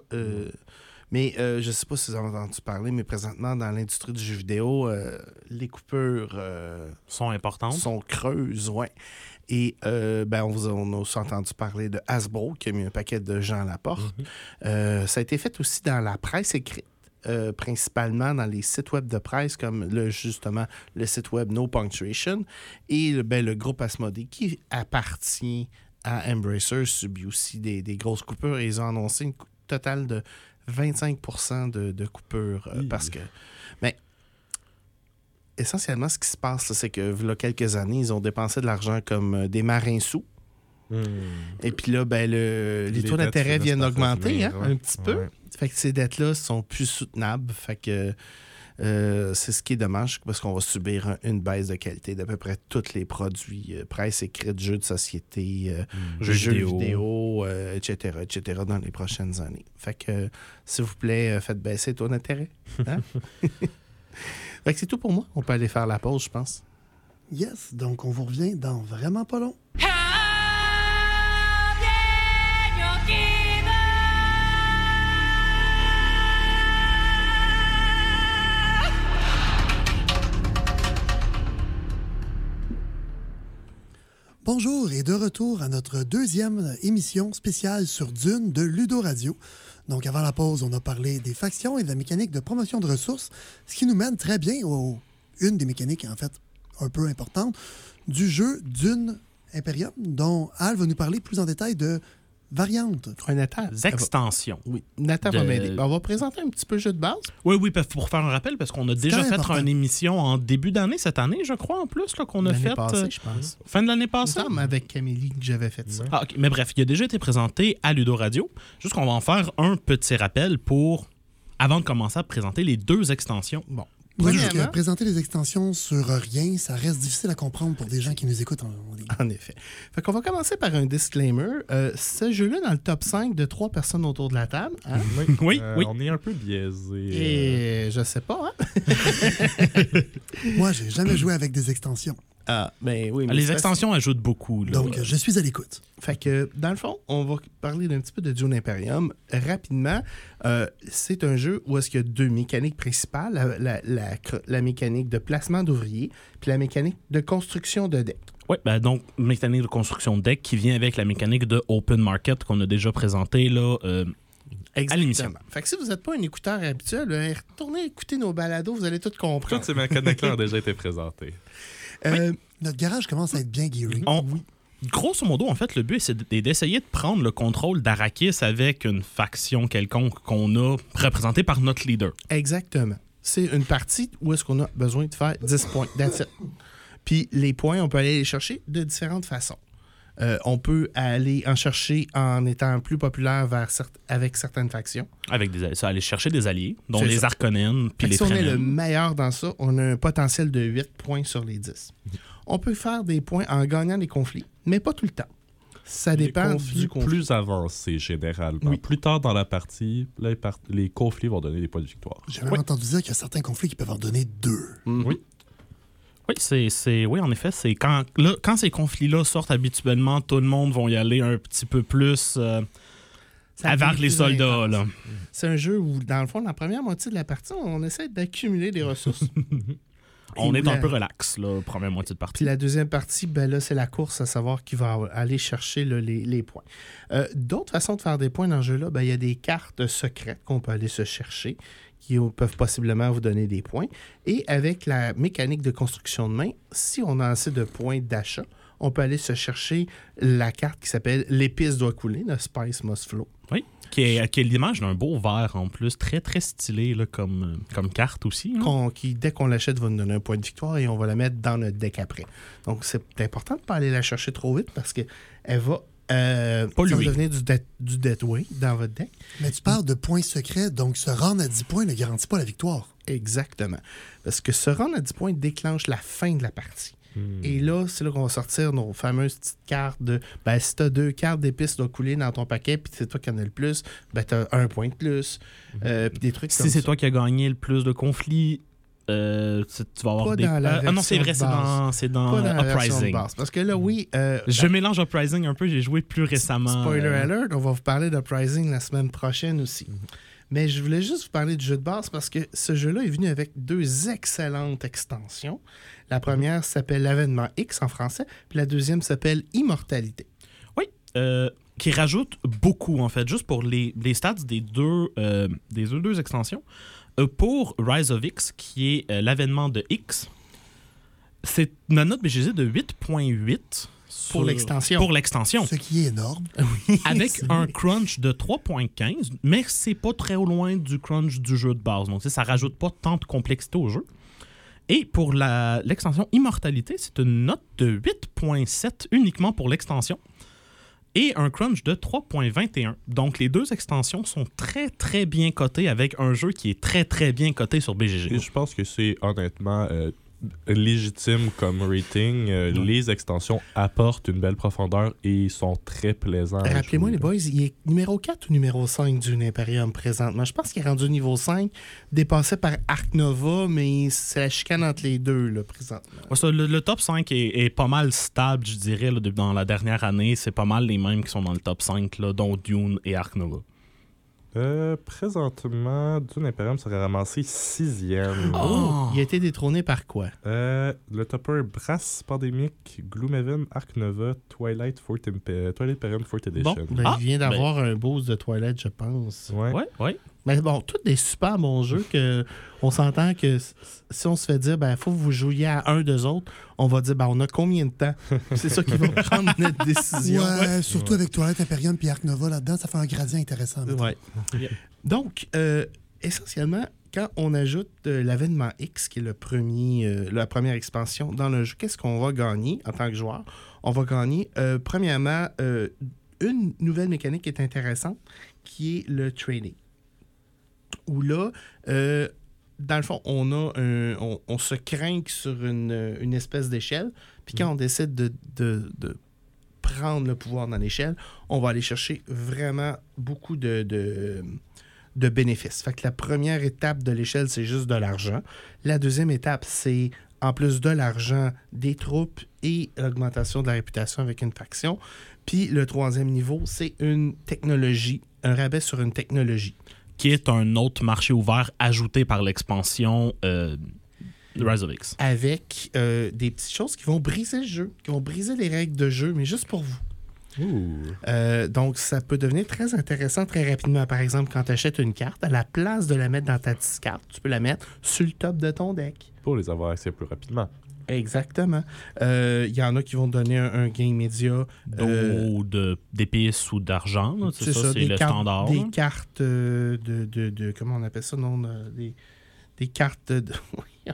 Mais euh, je sais pas si vous avez entendu parler, mais présentement, dans l'industrie du jeu vidéo, euh, les coupures euh, sont importantes. sont creuses. Et ben, on, vous a- on a aussi entendu parler de Hasbro qui a mis un paquet de gens à la porte. Mhm. Ça a été fait aussi dans la presse écrite. euh, principalement dans les sites web de presse comme le, justement le site web No Punctuation et le- ben, le groupe Asmodee qui appartient à Embracer subit aussi des, des grosses coupures et ils ont annoncé une totale de 25 de, de coupures euh, parce que mais essentiellement ce qui se passe c'est que il y a quelques années ils ont dépensé de l'argent comme euh, des marins sous Hmm. et puis là ben le, les, Les taux d'intérêt viennent revenir, hein, ouais. un petit peu Ouais. fait que ces dettes-là sont plus soutenables. Fait que. Euh, c'est ce qui est dommage parce qu'on va subir un- une baisse de qualité d'à peu près tous les produits, euh, presse écrite, jeux de société, euh, Jeux jeux, vidéo. vidéo, euh, etc., etc., dans les prochaines années. Fait que, s'il vous plaît, faites baisser le taux d'intérêt. hein? *laughs* fait que c'est tout pour moi. On peut aller faire la pause, je pense. Yes, donc on vous revient dans vraiment pas long. Bonjour et de retour à notre deuxième émission spéciale sur Dune de Ludo Radio. Donc avant la pause, on a parlé des factions et de la mécanique de promotion de ressources, ce qui nous mène très bien aux une des mécaniques en fait un peu importante du jeu Dune Imperium, dont Al va nous parler plus en détail de variantes. Un extensions. Oui, Nathan va De- m'aider. On va présenter un petit peu le jeu de base. Oui, oui, pour faire un rappel, parce qu'on a déjà fait important. une émission en début d'année, cette année, je crois, en plus, là, qu'on a L'année fait. passée, euh, je pense. fin de l'année passée. semble avec Camille que j'avais fait ça. Ah, ok. Mais bref, il a déjà été présenté à Ludo Radio. Juste qu'on va en faire un petit rappel pour, avant de commencer à présenter les deux extensions. Bon. Premièrement, présenter les extensions sur rien, ça reste difficile à comprendre pour des gens qui nous écoutent en, en ligne. En effet. Fait qu'on va commencer par un disclaimer. Euh, ce jeu-là, dans le top 5 de trois personnes autour de la table, hein, Oui, Euh, oui. On est un peu biaisé. euh, et je sais pas, hein? *laughs* Moi, j'ai jamais joué avec des extensions, Ah, ben oui. mais Les extensions ajoutent beaucoup. là. donc je suis à l'écoute. Fait que, dans le fond, on va parler d'un petit peu de Dune Imperium. Rapidement, euh, c'est un jeu où est-ce qu'il y a deux mécaniques principales. La, la- la cr- la mécanique de placement d'ouvriers, puis la mécanique de construction de decks. Oui, ben donc, mécanique de construction de deck qui vient avec la mécanique de open market qu'on a déjà présentée là. euh, l'émission. Fait que si vous n'êtes pas un écouteur habituel, euh, retournez écouter nos balados, vous allez tout comprendre. Toutes ces mécaniques-là ont déjà été présentées. *laughs* Euh, Notre garage commence à être bien gearé. on- Grosso modo, en fait, le but, c'est d'essayer de prendre le contrôle d'Arakis avec une faction quelconque qu'on a représentée par notre leader. Exactement. C'est une partie où est-ce qu'on a besoin de faire 10 points. That's it. Puis les points, on peut aller les chercher de différentes façons. Euh, on peut aller en chercher en étant plus populaire vers avec certaines factions. Avec des, ça, aller chercher des alliés, dont les. Arconènes puis les si on est le meilleur dans ça, on a un potentiel de 8 points sur les 10. On peut faire des points en gagnant des conflits, mais pas tout le temps. Ça dépend les conflits du conflit. plus avancés, généralement. Oui. Plus tard dans la partie, là, les, par- les conflits vont donner des points de victoire. J'ai même entendu dire qu'il y a certains conflits qui peuvent en donner deux. Oui, c'est, c'est- oui, en effet, c'est quand, là, quand ces conflits-là sortent habituellement, tout le monde va y aller un petit peu plus euh, devient les soldats. Là. C'est un jeu où, dans le fond, la première moitié de la partie, on essaie d'accumuler des ressources. *laughs* On Et est la- un peu relax, là, première moitié de Puis partie. la deuxième partie, ben là, c'est la course à savoir qui va aller chercher là, les, les points. Euh, D'autres façons de faire des points dans ce jeu-là, ben, il y a des cartes secrètes qu'on peut aller se chercher qui peuvent possiblement vous donner des points. Et avec la mécanique de construction de main, si on a assez de points d'achat, on peut aller se chercher la carte qui s'appelle l'épice doit couler, le Spice Must Flow. Oui, qui est, qui est l'image d'un beau verre en plus, très très stylé là, comme, comme carte aussi. hein. qui, dès qu'on l'achète, va nous donner un point de victoire et on va la mettre dans notre deck après. Donc, c'est important de ne pas aller la chercher trop vite parce qu'elle va, euh, ça va Polluer. devenir du, dead, du dead weight dans votre deck. Mais tu parles de points secrets, donc se rendre à 10 points ne garantit pas la victoire. Exactement. Parce que se rendre à 10 points déclenche la fin de la partie. Et là, c'est là qu'on va sortir nos fameuses petites cartes de ben, si tu as deux cartes d'épices doit couler dans ton paquet, puis c'est toi qui en as le plus, ben, tu as un point de plus. Euh, puis des trucs comme Si c'est ça. toi qui as gagné le plus de conflits, euh, tu vas avoir Pas des. dans la Euh, ah non, c'est vrai, c'est dans, c'est dans Pas dans Uprising. base. Parce que là, oui, euh, Je mélange Uprising un peu, j'ai joué plus récemment. Spoiler euh, alert, on va vous parler d'Uprising la semaine prochaine aussi. Mais je voulais juste vous parler du jeu de base parce que ce jeu-là est venu avec deux excellentes extensions. La première s'appelle l'avènement X en français, puis la deuxième s'appelle Immortalité. Oui, euh, qui rajoute beaucoup, en fait, juste pour les, les stats des deux, euh, des deux, deux extensions. Euh, pour Rise of X, qui est euh, l'avènement de X, c'est une note BGZ de 8.8. sur- l'extension. Pour l'extension. Ce qui est énorme. *laughs* Avec un crunch de 3.15, mais c'est pas très loin du crunch du jeu de base. Donc, ça rajoute pas tant de complexité au jeu. Et pour l'extension Immortalité, c'est une note de 8.7 uniquement pour l'extension. Et un crunch de 3.21. Donc les deux extensions sont très très bien cotées avec un jeu qui est très très bien coté sur BGG. je pense que c'est honnêtement euh, légitime comme rating. Euh, Les extensions apportent une belle profondeur et sont très plaisants. Rappelez-moi, les boys, il est numéro 4 ou numéro 5 du Imperium présentement? Je pense qu'il est rendu niveau 5, dépassé par Arc Nova, mais c'est la chicane entre les deux, là, présentement. Ouais, ça, le, le top 5 est, est pas mal stable, je dirais, là, dans la dernière année. C'est pas mal les mêmes qui sont dans le top 5, là, dont Dune et Ark Nova. Euh, présentement, Dune Imperium serait ramassé sixième. Oh! Il a été détrôné par quoi? Euh, le topper Brass Pandemic, Gloomhaven, Ark Nova, Twilight, Fort Imp- Twilight Imperium 4th Edition. Ben, Ah, il vient d'avoir un boost de Twilight, je pense. Ouais. Ouais, ouais. Mais bon, tous des super bons jeux que on s'entend que si on se fait dire, ben, faut que vous jouiez à un d'eux autres, on va dire, ben, on a combien de temps? *laughs* C'est ça qui va prendre notre décision. Ouais, surtout avec Toilette Imperium puis Arc Nova là-dedans, ça fait un gradient intéressant. Ouais. Donc, euh, essentiellement, quand on ajoute euh, l'avènement X, qui est le premier, euh, la première expansion dans le jeu, qu'est-ce qu'on va gagner en tant que joueur? On va gagner, euh, premièrement, euh, une nouvelle mécanique qui est intéressante, qui est le trading. Où là, euh, dans le fond, on, a un- on, on se craint sur une, une espèce d'échelle, puis quand on décide de, de- de prendre le pouvoir dans l'échelle, on va aller chercher vraiment beaucoup de, de, de bénéfices. Fait que la première étape de l'échelle, c'est juste de l'argent. La deuxième étape, c'est en plus de l'argent, des troupes et l'augmentation de la réputation avec une faction. Puis le troisième niveau, c'est une technologie, un rabais sur une technologie. Qui est un autre marché ouvert ajouté par l'expansion euh, Rise of X. avec euh, des petites choses qui vont briser le jeu, qui vont briser les règles de jeu, mais juste pour vous. Euh, donc, ça peut devenir très intéressant très rapidement. Par exemple, quand tu achètes une carte, à la place de la mettre dans ta discarte, tu peux la mettre sur le top de ton deck. Pour les avoir accès plus rapidement. Exactement. Euh, Il y en a qui vont donner un, un gain immédiat. euh, D'eau, de- d'épices ou d'argent. C'est ça, c'est des le cartes, standard. Des cartes euh, de, de, de- Comment on appelle ça? Non, euh, des, des cartes de. *laughs*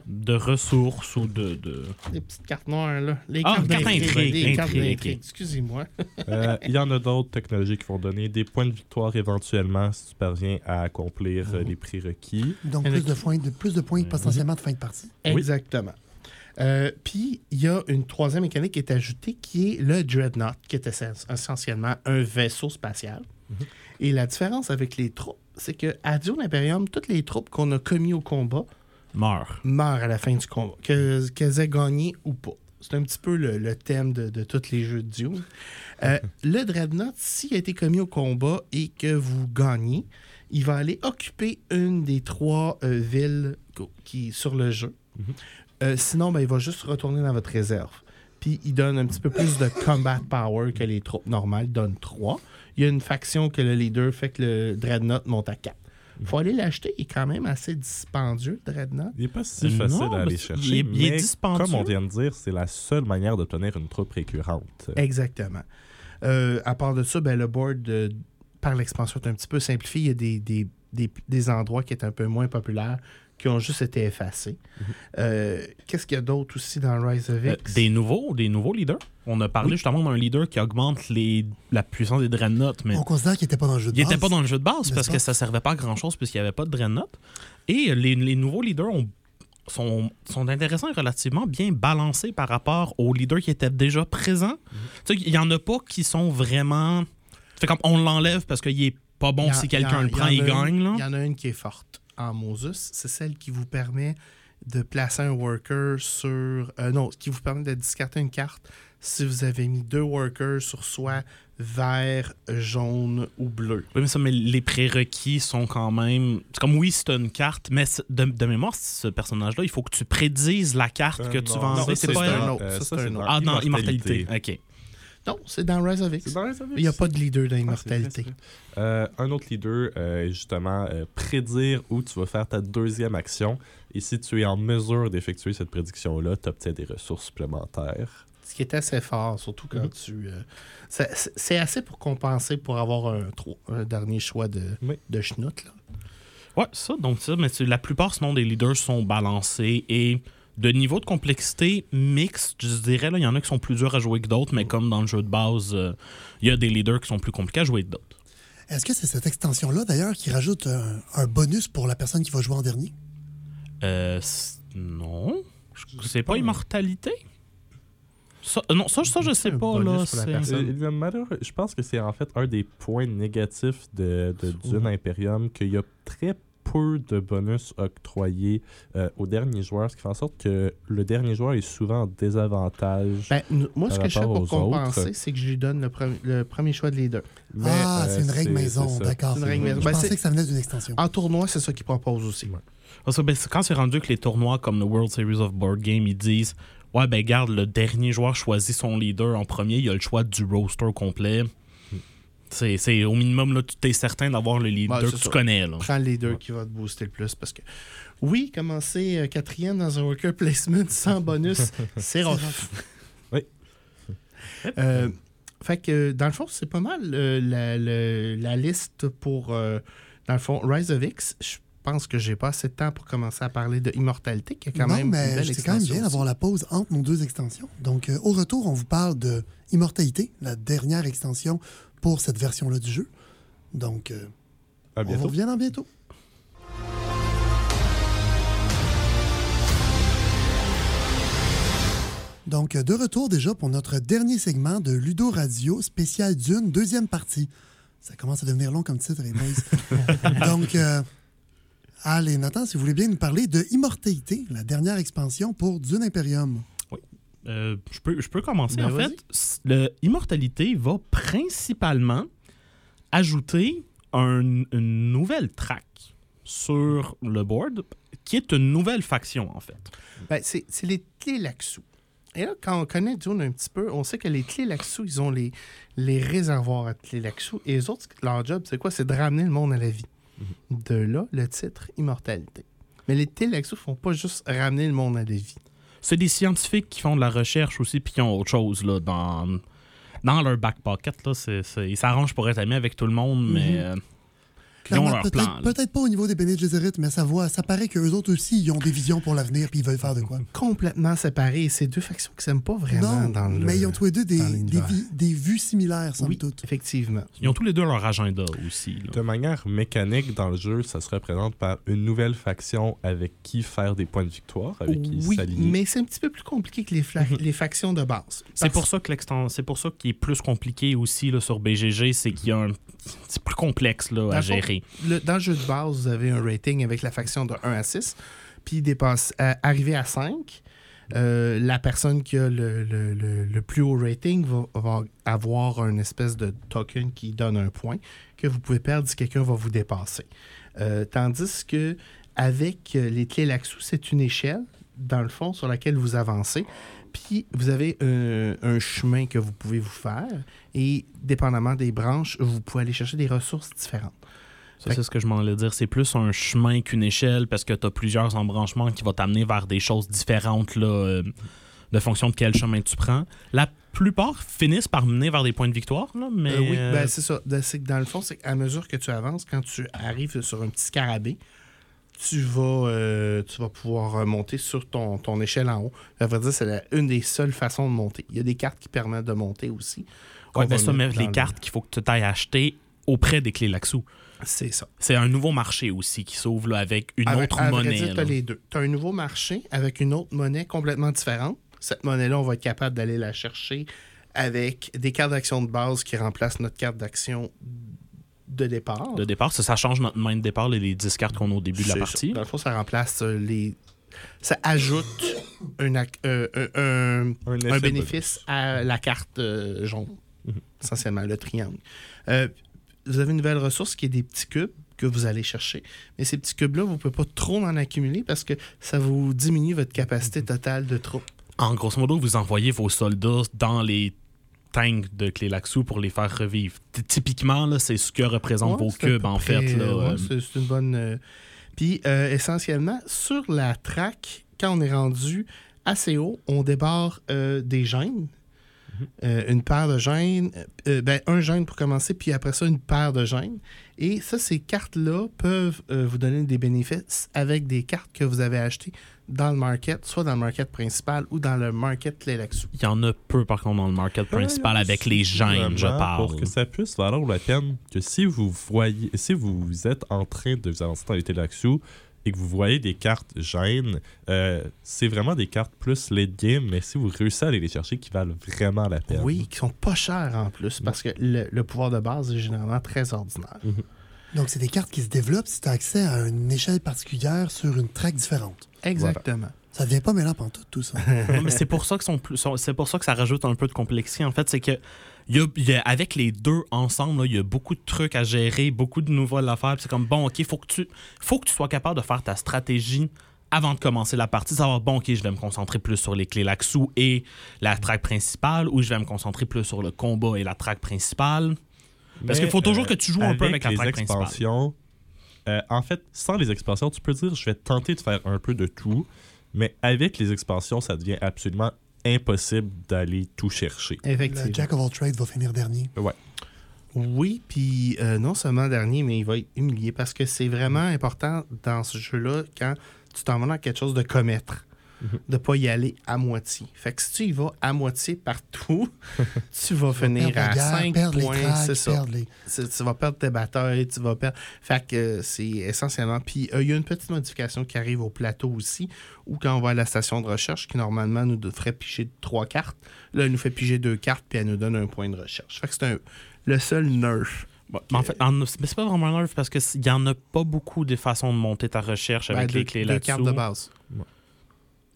De ressources ou de. de... des petites cartes noires, là. Les Ah, cartes d'intrigue. Excusez-moi. Euh, Il y en a d'autres technologies qui vont donner des points de victoire éventuellement si tu parviens à accomplir euh, les prérequis. Donc, plus de, points, de, plus de points potentiellement de fin de partie. Oui. Euh, Puis, il y a une troisième mécanique qui est ajoutée qui est le Dreadnought, qui est essen- essentiellement un vaisseau spatial. Et la différence avec les troupes, c'est que à Dune Imperium, toutes les troupes qu'on a commis au combat Meurt. meurent à la fin du combat, que- qu'elles aient gagné ou pas. C'est un petit peu le, le thème de, de tous les jeux de Dune. Euh, *laughs* le Dreadnought, s'il a été commis au combat et que vous gagnez, il va aller occuper une des trois euh, villes qui sur le jeu. Euh, sinon, ben, il va juste retourner dans votre réserve. Puis il donne un petit peu plus de combat power que les troupes normales. Il donne 3. Il y a une faction que le leader fait que le Dreadnought monte à 4. Il faut aller l'acheter. Il est quand même assez dispendieux, le Dreadnought. Il n'est pas si Non, facile à aller mais chercher. il est- il est mais dispendieux. comme on vient de dire, c'est la seule manière d'obtenir une troupe récurrente. Exactement. Euh, à part de ça, ben, le board, euh, par l'expansion, est un petit peu simplifié. Il y a des, des, des- des endroits qui est un peu moins populaires qui ont juste été effacés. Euh, Qu'est-ce qu'il y a d'autre aussi dans Rise of Euh, X? des nouveaux, des nouveaux leaders. On a parlé justement d'un leader qui augmente les, la puissance des dreadnoughts, mais On considère qu'il n'était pas dans le jeu de il base. n'était pas dans le jeu de base parce pas? que ça servait pas à grand chose puisqu'il n'y avait pas de dreadnought. Et les, les nouveaux leaders ont- sont, sont intéressants et relativement bien balancés par rapport aux leaders qui étaient déjà présents. Mhm. Tu sais, il y en a pas qui sont vraiment. Fait comme on l'enlève parce qu'il est pas bon si quelqu'un le prend, il gagne. Il y en a une qui est forte en Moses. C'est celle qui vous permet de placer un worker sur. euh, non, qui vous permet de discarter une carte si vous avez mis deux workers sur soit vert, jaune ou bleu. Oui, mais ça, mais les prérequis sont quand même. C'est comme oui, c'est une carte, mais de, de mémoire, ce personnage-là, il faut que tu prédises la carte Euh, que tu vas non, enlever. C'est pas un autre. Euh, Ça, c'est un autre. Ah non, Immortalité. immortalité. OK. Non, c'est dans Rise of X. Il n'y a pas de leader dans Ah, Immortalité. Euh, un autre leader euh, est justement euh, prédire où tu vas faire ta deuxième action. Et si tu es en mesure d'effectuer cette prédiction-là, tu obtiens des ressources supplémentaires. Ce qui est assez fort, surtout quand Mhm. tu. euh, c'est assez pour compenser pour avoir un, tro- un dernier choix de, Oui. de schnout. Là. Ouais, ça, donc ça, mais c'est- la plupart sinon des leaders sont balancés et De niveau de complexité mixte, je dirais, là, il y en a qui sont plus durs à jouer que d'autres, mais comme dans le jeu de base, euh, il y a des leaders qui sont plus compliqués à jouer que d'autres. Est-ce que c'est cette extension-là, d'ailleurs, qui rajoute un, un bonus pour la personne qui va jouer en dernier? Euh, non. Je- C'est pas immortalité? Ça, euh, non, ça, ça je sais pas. bonus Là. Euh, le je pense que c'est en fait un des points négatifs de, de Dune Imperium, qu'il y a très peu de bonus octroyés euh, au dernier joueur, ce qui fait en sorte que le dernier joueur est souvent en désavantage. Ben, moi, ce que je fais pour compenser, c'est que je lui donne le, pre- le premier choix de leader. Mais, ah, euh, c'est une règle maison, d'accord. C'est une règle maison. Je Ben, pensais c'est- que ça venait d'une extension. En tournoi, c'est ça qu'il propose aussi. Parce que ben, c'est- quand c'est rendu que les tournois comme le World Series of Board Game, ils disent Ouais, ben garde, le dernier joueur choisit son leader en premier, il a le choix du roster complet. C'est c'est au minimum, là, tu es certain d'avoir le leader Ouais, que tu ça. connais. Là. Prends le leader qui va te booster le plus parce que oui, commencer euh, quatrième dans un worker placement sans bonus, *laughs* c'est rough. *laughs* Oui. Euh, fait que dans le fond, c'est pas mal euh, la, la liste pour euh, dans le fond Rise of X. Je pense que j'ai pas assez de temps pour commencer à parler de Immortalité qui est quand non, même mais c'est quand même bien d'avoir la pause entre nos deux extensions. Donc, euh, au retour, on vous parle de Immortalité, la dernière extension pour cette version-là du jeu. Donc, euh, À on vous revient dans bientôt. Donc, euh, de retour déjà pour notre dernier segment de Ludo Radio spécial Dune, deuxième partie. Ça commence à devenir long comme titre, les. *laughs* Donc, euh, allez, Nathan, si vous voulez bien nous parler de Immortalité, la dernière expansion pour Dune Imperium. Euh, je, peux, je peux commencer. Ben, en fait, c- le Immortalité va principalement ajouter un- une nouvelle track sur le board qui est une nouvelle faction, en fait. Ben, c'est les Tlélaxous. Et là, quand on connaît Dune un petit peu, on sait que les Tlélaxous, ils ont les, les réservoirs à Tlélaxous. Et les autres, leur job, c'est quoi? C'est de ramener le monde à la vie. De là, le titre Immortalité. Mais les Tlélaxous font pas juste ramener le monde à la vie. C'est des scientifiques qui font de la recherche aussi puis qui ont autre chose là, dans, dans leur back pocket. Là. C'est- ils s'arrangent pour être amis avec tout le monde, mais euh, ils ont leur peut-être plan. peut-être pas au niveau des Bene Gesserit, mais ça, voit, ça paraît qu'eux autres aussi, ils ont des visions pour l'avenir puis ils veulent faire de quoi. Complètement séparés. Et c'est deux factions qui s'aiment pas vraiment non, dans le. mais ils ont tous les deux des, des, l'univers. vi- des vues similaires, somme Oui, toute. effectivement. Ils ont tous les deux leur agenda aussi. là. De manière mécanique, dans le jeu, ça se représente par une nouvelle faction avec qui faire des points de victoire, avec qui Oui, s'allier. mais c'est un petit peu plus compliqué que les, fla- *laughs* les factions de base. C'est Parce- pour ça que c'est pour ça qu'il est plus compliqué aussi là, sur BGG, c'est qu'il y a un c'est plus complexe là, à le dans le jeu de base, vous avez un rating avec la faction de 1 à 6. Puis dépasse, à- arrivé à 5, euh, la personne qui a le, le- le- plus haut rating va, avoir une espèce de token qui donne un point que vous pouvez perdre si quelqu'un va vous dépasser. Euh, tandis que avec euh, les clés Laxou, c'est une échelle, dans le fond, sur laquelle vous avancez. Puis vous avez un, un chemin que vous pouvez vous faire. Et dépendamment des branches, vous pouvez aller chercher des ressources différentes. Ça, c'est ce que je m'en allais dire. C'est plus un chemin qu'une échelle parce que tu as plusieurs embranchements qui vont t'amener vers des choses différentes là, euh, de fonction de quel chemin tu prends. La plupart finissent par mener vers des points de victoire, là, mais Euh, oui, euh, ben, c'est ça. C'est que dans le fond, c'est qu'à mesure que tu avances, quand tu arrives sur un petit scarabée, tu vas, euh, tu vas pouvoir monter sur ton, ton échelle en haut. À vrai dire, c'est une des seules façons de monter. Il y a des cartes qui permettent de monter aussi. ouais, ben va ça, mais les le- cartes qu'il faut que tu t'ailles acheter auprès des clés Laxou. C'est ça. C'est un nouveau marché aussi qui s'ouvre là, avec une Avec- autre à vrai monnaie. dire, là. t'as les deux. Tu as un nouveau marché avec une autre monnaie complètement différente. Cette monnaie-là, on va être capable d'aller la chercher avec des cartes d'action de base qui remplacent notre carte d'action de départ. de départ. Ça, ça change notre main de départ, les, les 10 cartes qu'on a au début de la partie. ça. Dans le fond, ça remplace euh, les. Ça ajoute un, ac- euh, euh, un- Un bénéfice à la carte euh, jaune, Mhm. essentiellement, le triangle. Vous avez une nouvelle ressource qui est des petits cubes que vous allez chercher. Mais ces petits cubes-là, vous ne pouvez pas trop en accumuler parce que ça vous diminue votre capacité totale de troupes. En grosso modo, vous envoyez vos soldats dans les tanks de Clélaxou pour les faire revivre. Typiquement, c'est ce que représentent Ouais, vos cubes, en près, fait. Euh, ouais, c'est- une bonne. euh, Puis, euh, essentiellement, sur la track, quand on est rendu assez haut, on débarre euh, des gènes. Euh, une paire de gènes, euh, ben, un gène pour commencer, puis après ça, une paire de gènes. Et ça, ces cartes-là peuvent euh, vous donner des bénéfices avec des cartes que vous avez achetées dans le market, soit dans le market principal ou dans le market Clélaxou. Il y en a peu, par contre, dans le market principal avec les gènes, je parle. Pour que ça puisse valoir la peine que si vous voyez, si vous êtes en train de vous avancer dans les Télaxou et que vous voyez des cartes gènes, euh, c'est vraiment des cartes plus late game, mais si vous réussissez à aller les chercher, qui valent vraiment la peine. Oui, qui sont pas chers en plus, parce que le, le pouvoir de base est généralement très ordinaire. Donc, c'est des cartes qui se développent si tu as accès à une échelle particulière sur une track différente. Exactement. Ça devient pas mêlant pantoute, tout ça. *laughs* Ouais, mais c'est pour ça que sont plus- sont- c'est pour ça que ça rajoute un peu de complexité. En fait, c'est que y a- y a- avec les deux ensemble, il y a beaucoup de trucs à gérer, beaucoup de nouvelles à faire. puis C'est comme bon, ok, faut que tu faut que tu sois capable de faire ta stratégie avant de commencer la partie, savoir bon, ok, je vais me concentrer plus sur les clés laxou et la track principale, ou je vais me concentrer plus sur le combat et la track principale. Parce qu'il faut toujours que tu joues un peu avec la track principale. expansions, euh, en fait, sans les expansions, tu peux dire je vais tenter de faire un peu de tout, mais avec les expansions, ça devient absolument impossible d'aller tout chercher. Le. Jack of all trades va finir dernier. Oui, puis euh, non seulement dernier, mais il va être humilié parce que c'est vraiment important dans ce jeu-là quand tu t'en vas dans quelque chose de commettre, de pas y aller à moitié. Fait que si tu y vas à moitié partout, *laughs* tu vas finir à guerre, 5 perdre les points, c'est ça. les... Tu vas perdre tes batailles, tu vas perdre. Fait que euh, c'est essentiellement. Puis euh, il y a une petite modification qui arrive au plateau aussi, où quand on va à la station de recherche, qui normalement nous ferait piger trois cartes, là, elle nous fait piger deux cartes, puis elle nous donne un point de recherche. Fait que c'est un- le seul nerf. Ouais, mais en fait, en- mais c'est pas vraiment un nerf parce qu'il y en a pas beaucoup des façons de monter ta recherche avec Ben, les deux- clés deux là-dessous. cartes de base. Ouais,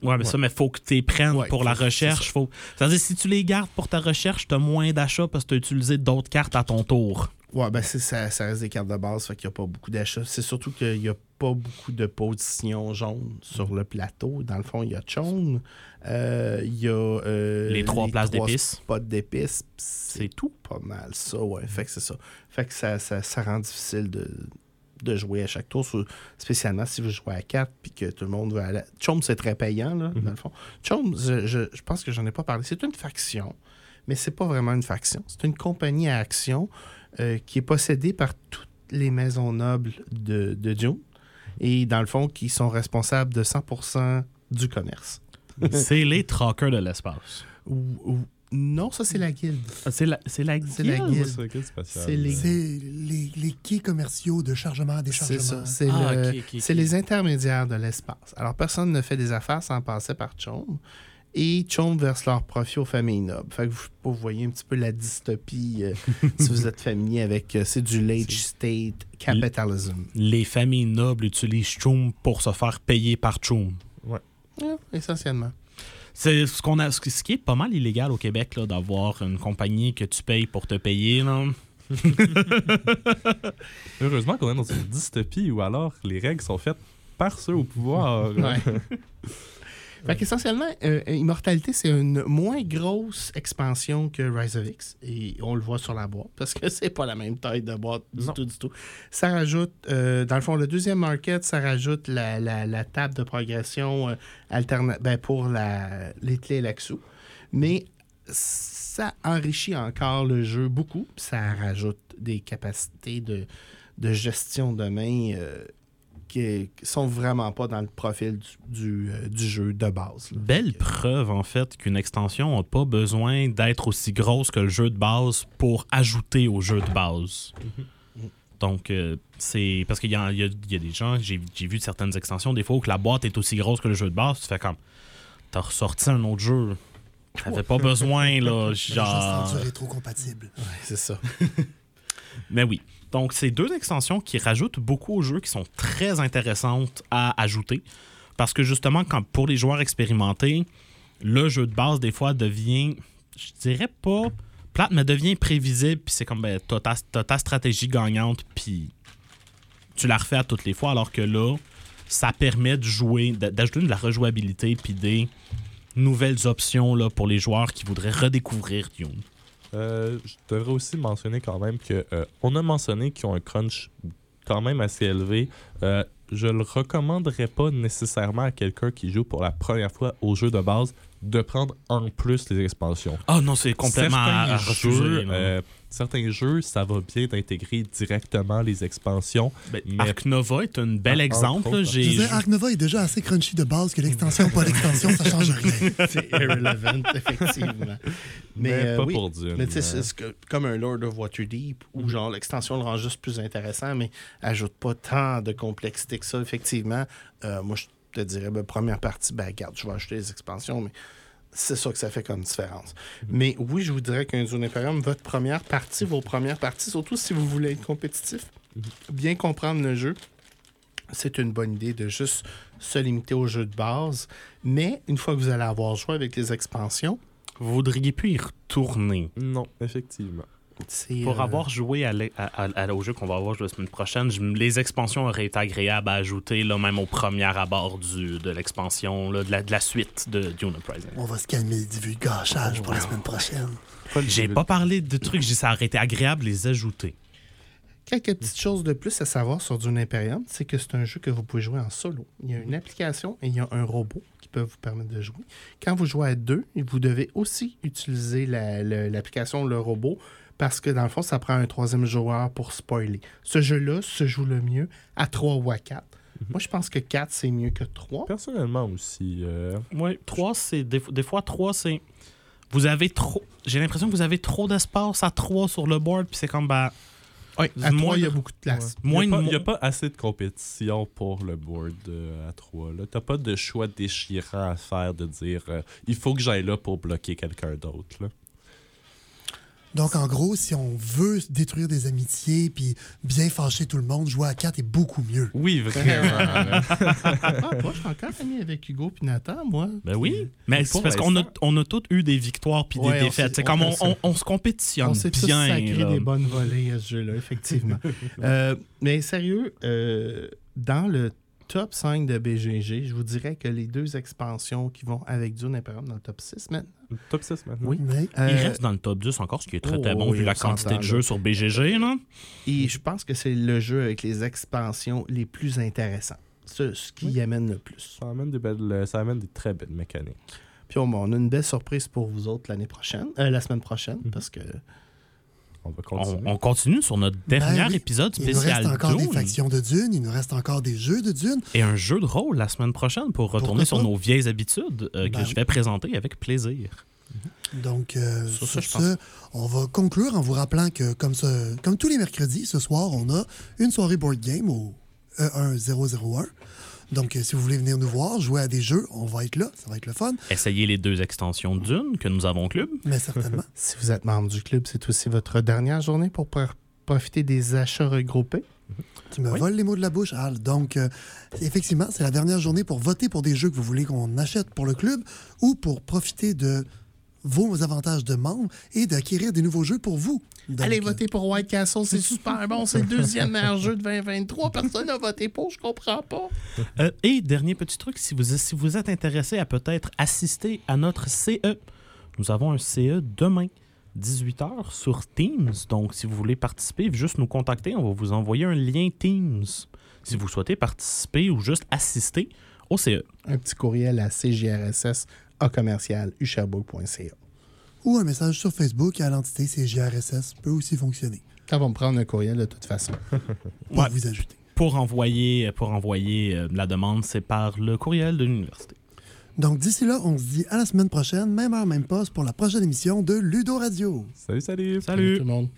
mais ça, mais faut que tu les prennes Ouais, pour la recherche. Faut... C'est-à-dire, si tu les gardes pour ta recherche, tu as moins d'achats parce que tu as utilisé d'autres cartes à ton tour. Ouais, ben ça, ça reste des cartes de base, fait qu'il n'y a pas beaucoup d'achats. C'est surtout qu'il n'y a pas beaucoup de positions jaunes sur le plateau. Dans le fond, il y a Chone, euh, il y a euh, Les trois places trois d'épices. spots d'épices. C'est tout. pas mal ça, ouais. Fait que c'est ça. Fait que ça, ça, ça rend difficile de, de jouer à chaque tour, spécialement si vous jouez à 4 puis que tout le monde veut aller. Chome, c'est très payant, là, dans le fond. Je, je- je pense que j'en ai pas parlé. C'est une faction, mais c'est pas vraiment une faction. C'est une compagnie à action euh, qui est possédée par toutes les maisons nobles de, de Dune et, dans le fond, qui sont responsables de 100% du commerce. c'est les traqueurs de l'espace. Non, ça, c'est la guilde. Ah, C'est la, c'est la C'est la guilde? guilde. C'est guide spatiale. C'est les- C'est les, les quais commerciaux de chargement, C'est déchargement. ça. C'est Ah, le- ok, c'est ok. les intermédiaires de l'espace. Alors, personne ne fait des affaires sans passer par Chaume. Et Chaume verse leur profit aux familles nobles. Fait que vous, vous voyez un petit peu la dystopie euh, *laughs* si vous êtes familier avec. euh, c'est du late state capitalism. Les familles nobles utilisent Choum pour se faire payer par Choum. Ouais, essentiellement. C'est ce qu'on a, ce qui est pas mal illégal au Québec là, d'avoir une compagnie que tu payes pour te payer. Là. *laughs* Heureusement qu'on est dans une dystopie où alors les règles sont faites par ceux au pouvoir. Ouais. *laughs* Fait qu'essentiellement, euh, Immortalité, c'est une moins grosse expansion que Rise of X. Et on le voit sur la boîte, parce que *laughs* c'est pas la même taille de boîte du Non. tout, du tout. Ça rajoute, euh, dans le fond, le deuxième market, ça rajoute la, la- la table de progression euh, alterna- ben, pour la, les clés Laxou. Mais ça enrichit encore le jeu beaucoup. Ça rajoute des capacités de, de gestion de main euh, qui sont vraiment pas dans le profil du, du, euh, du jeu de base. là. Belle preuve, en fait, qu'une extension n'a pas besoin d'être aussi grosse que le jeu de base pour ajouter au jeu de base. Donc, euh, c'est. Parce qu'il y a, il y a- il y a des gens, j'ai j'ai vu certaines extensions, des fois, où que la boîte est aussi grosse que le jeu de base, tu fais comme. T'as ressorti un autre jeu. T'avais pas besoin, là. *laughs* C'est juste Genre. rétro-compatible. Ouais, c'est ça. *laughs* Mais oui. Donc, c'est deux extensions qui rajoutent beaucoup au jeu, qui sont très intéressantes à ajouter. Parce que justement, pour les joueurs expérimentés, le jeu de base, des fois, devient, je dirais pas plate, mais devient prévisible. Puis c'est comme, ben, t'as ta, ta stratégie gagnante, puis tu la refais à toutes les fois. Alors que là, ça permet de jouer, d'ajouter de la rejouabilité, puis des nouvelles options là, pour les joueurs qui voudraient redécouvrir Dune. Euh, je devrais aussi mentionner quand même que euh, on a mentionné qu'ils ont un crunch quand même assez élevé. Euh, je le recommanderais pas nécessairement à quelqu'un qui joue pour la première fois au jeu de base de prendre en plus les expansions. Ah non, c'est complètement à, à certains refuser, jeux, là. euh, certains jeux, ça va bien d'intégrer directement les expansions. Ben, mais- Ark Nova est un bel Ah, exemple. Je veux dire, Ark Nova est déjà assez crunchy de base que l'extension, pas l'extension, ça change rien. *laughs* C'est irrelevant, effectivement. Mais, euh, pas oui. pour Dune. Mais tu sais, c'est ce que- comme un Lord of Waterdeep, où genre l'extension le rend juste plus intéressant, mais ajoute pas tant de complexité que ça, effectivement. Euh, moi, je te dirais, ben, première partie, ben, regarde, je vais acheter les expansions, mais c'est ça que ça fait comme différence. Mais oui, je vous dirais qu'un Zone Imperium, votre première partie, vos premières parties, surtout si vous voulez être compétitif, bien comprendre le jeu, c'est une bonne idée de juste se limiter au jeu de base. Mais une fois que vous allez avoir joué avec les expansions, Vous voudriez plus y retourner. Non, effectivement. Pour euh, avoir joué à à- à- à- au jeu qu'on va avoir la semaine prochaine, je- les expansions auraient été agréables à ajouter, là, même au premier abord du, de l'expansion, de, la, de la suite de Dune Uprising. On va se calmer les divulgachages pour la semaine prochaine. J'ai pas parlé de trucs, j'ai dit ça aurait été agréable de les ajouter. Quelques petites choses de plus à savoir sur Dune Imperium, c'est que c'est un jeu que vous pouvez jouer en solo. Il y a une application et il y a un robot qui peuvent vous permettre de jouer. Quand vous jouez à deux, vous devez aussi utiliser la- le- l'application, le robot, parce que dans le fond, ça prend un troisième joueur pour spoiler. Ce jeu-là se joue le mieux à 3 ou à 4. Moi, je pense que 4, c'est mieux que 3. Personnellement aussi. euh, Oui, 3, c'est. Des, des fois, 3, c'est. Vous avez trop. J'ai l'impression que vous avez trop d'espace à 3 sur le board, puis c'est comme, bah. Oui, à 3, Moins il y a beaucoup de place. Moins Il n'y a, mo- pas assez de compétition pour le board euh, à 3. Tu n'as pas de choix déchirant à faire de dire euh, il faut que j'aille là pour bloquer quelqu'un d'autre. Donc, en gros, si on veut détruire des amitiés puis bien fâcher tout le monde, jouer à 4 est beaucoup mieux. Oui, vraiment. *laughs* Ah, moi, je suis encore ami avec Hugo et Nathan, moi. Ben oui. Mais c'est parce qu'on a, on a tous eu des victoires puis Ouais, des défaites. C'est comme on on, on- on se compétitionne On s'est tous bien. sacré des bonnes volées à ce jeu-là, effectivement. *laughs* Euh, mais sérieux, euh, dans le top 5 de BGG, je vous dirais que les deux expansions qui vont avec Dune Imperium dans le top 6 maintenant. Top 6 maintenant. Oui. Mais Il Euh, reste dans le top 10 encore, ce qui est très, très Oh, bon oui, vu la quantité de jeux sur BGG. Là. Et je pense que c'est le jeu avec les expansions les plus intéressants. Ce, ce qui y amène le plus. Ça amène, des belles, ça amène des très belles mécaniques. Puis on, on a une belle surprise pour vous autres l'année prochaine, euh, la semaine prochaine, Mhm. parce que On va On, continuer. on continue sur notre dernier Ben oui. épisode il nous spécial reste encore des factions de Dune, il nous reste encore des jeux de Dune. et un jeu de rôle la semaine prochaine pour retourner Pourquoi sur pas? nos vieilles habitudes euh, que Ben je vais présenter avec plaisir. Donc, euh, Sur sur, ça, ce, on va conclure en vous rappelant que, comme, ce- comme tous les mercredis, ce soir, on a une soirée board game au E E1001. Donc, euh, si vous voulez venir nous voir, jouer à des jeux, on va être là. Ça va être le fun, Essayez les deux extensions Dune que nous avons au club. mais certainement. *laughs* si vous êtes membre du club, c'est aussi votre dernière journée pour pro- profiter des achats regroupés. Tu me voles les mots de la bouche, Al. Donc, euh, effectivement, c'est la dernière journée pour voter pour des jeux que vous voulez qu'on achète pour le club ou pour profiter de vos avantages de membre et d'acquérir des nouveaux jeux pour vous. Donc, Allez voter pour White Castle, c'est super bon. C'est le deuxième meilleur *laughs* jeu de 2023. Personne n'a voté pour, je comprends pas. Euh, et dernier petit truc, si vous, si vous êtes intéressé à peut-être assister à notre CE, nous avons un CE demain, 18h, sur Teams. Donc, si vous voulez participer, juste nous contacter, on va vous envoyer un lien Teams. Si vous souhaitez participer ou juste assister au. CE. Un petit courriel à cjrss à commercial. Ou un message sur Facebook à l'entité CGRSS peut aussi fonctionner Ça va me prendre un courriel de toute façon. pour Ouais. vous ajouter. Pour envoyer, pour envoyer euh, la demande, c'est par le courriel de l'université. Donc, d'ici là, on se dit à la semaine prochaine, même heure, même poste, pour la prochaine émission de Ludo Radio. Salut, salut. Salut! tout le monde.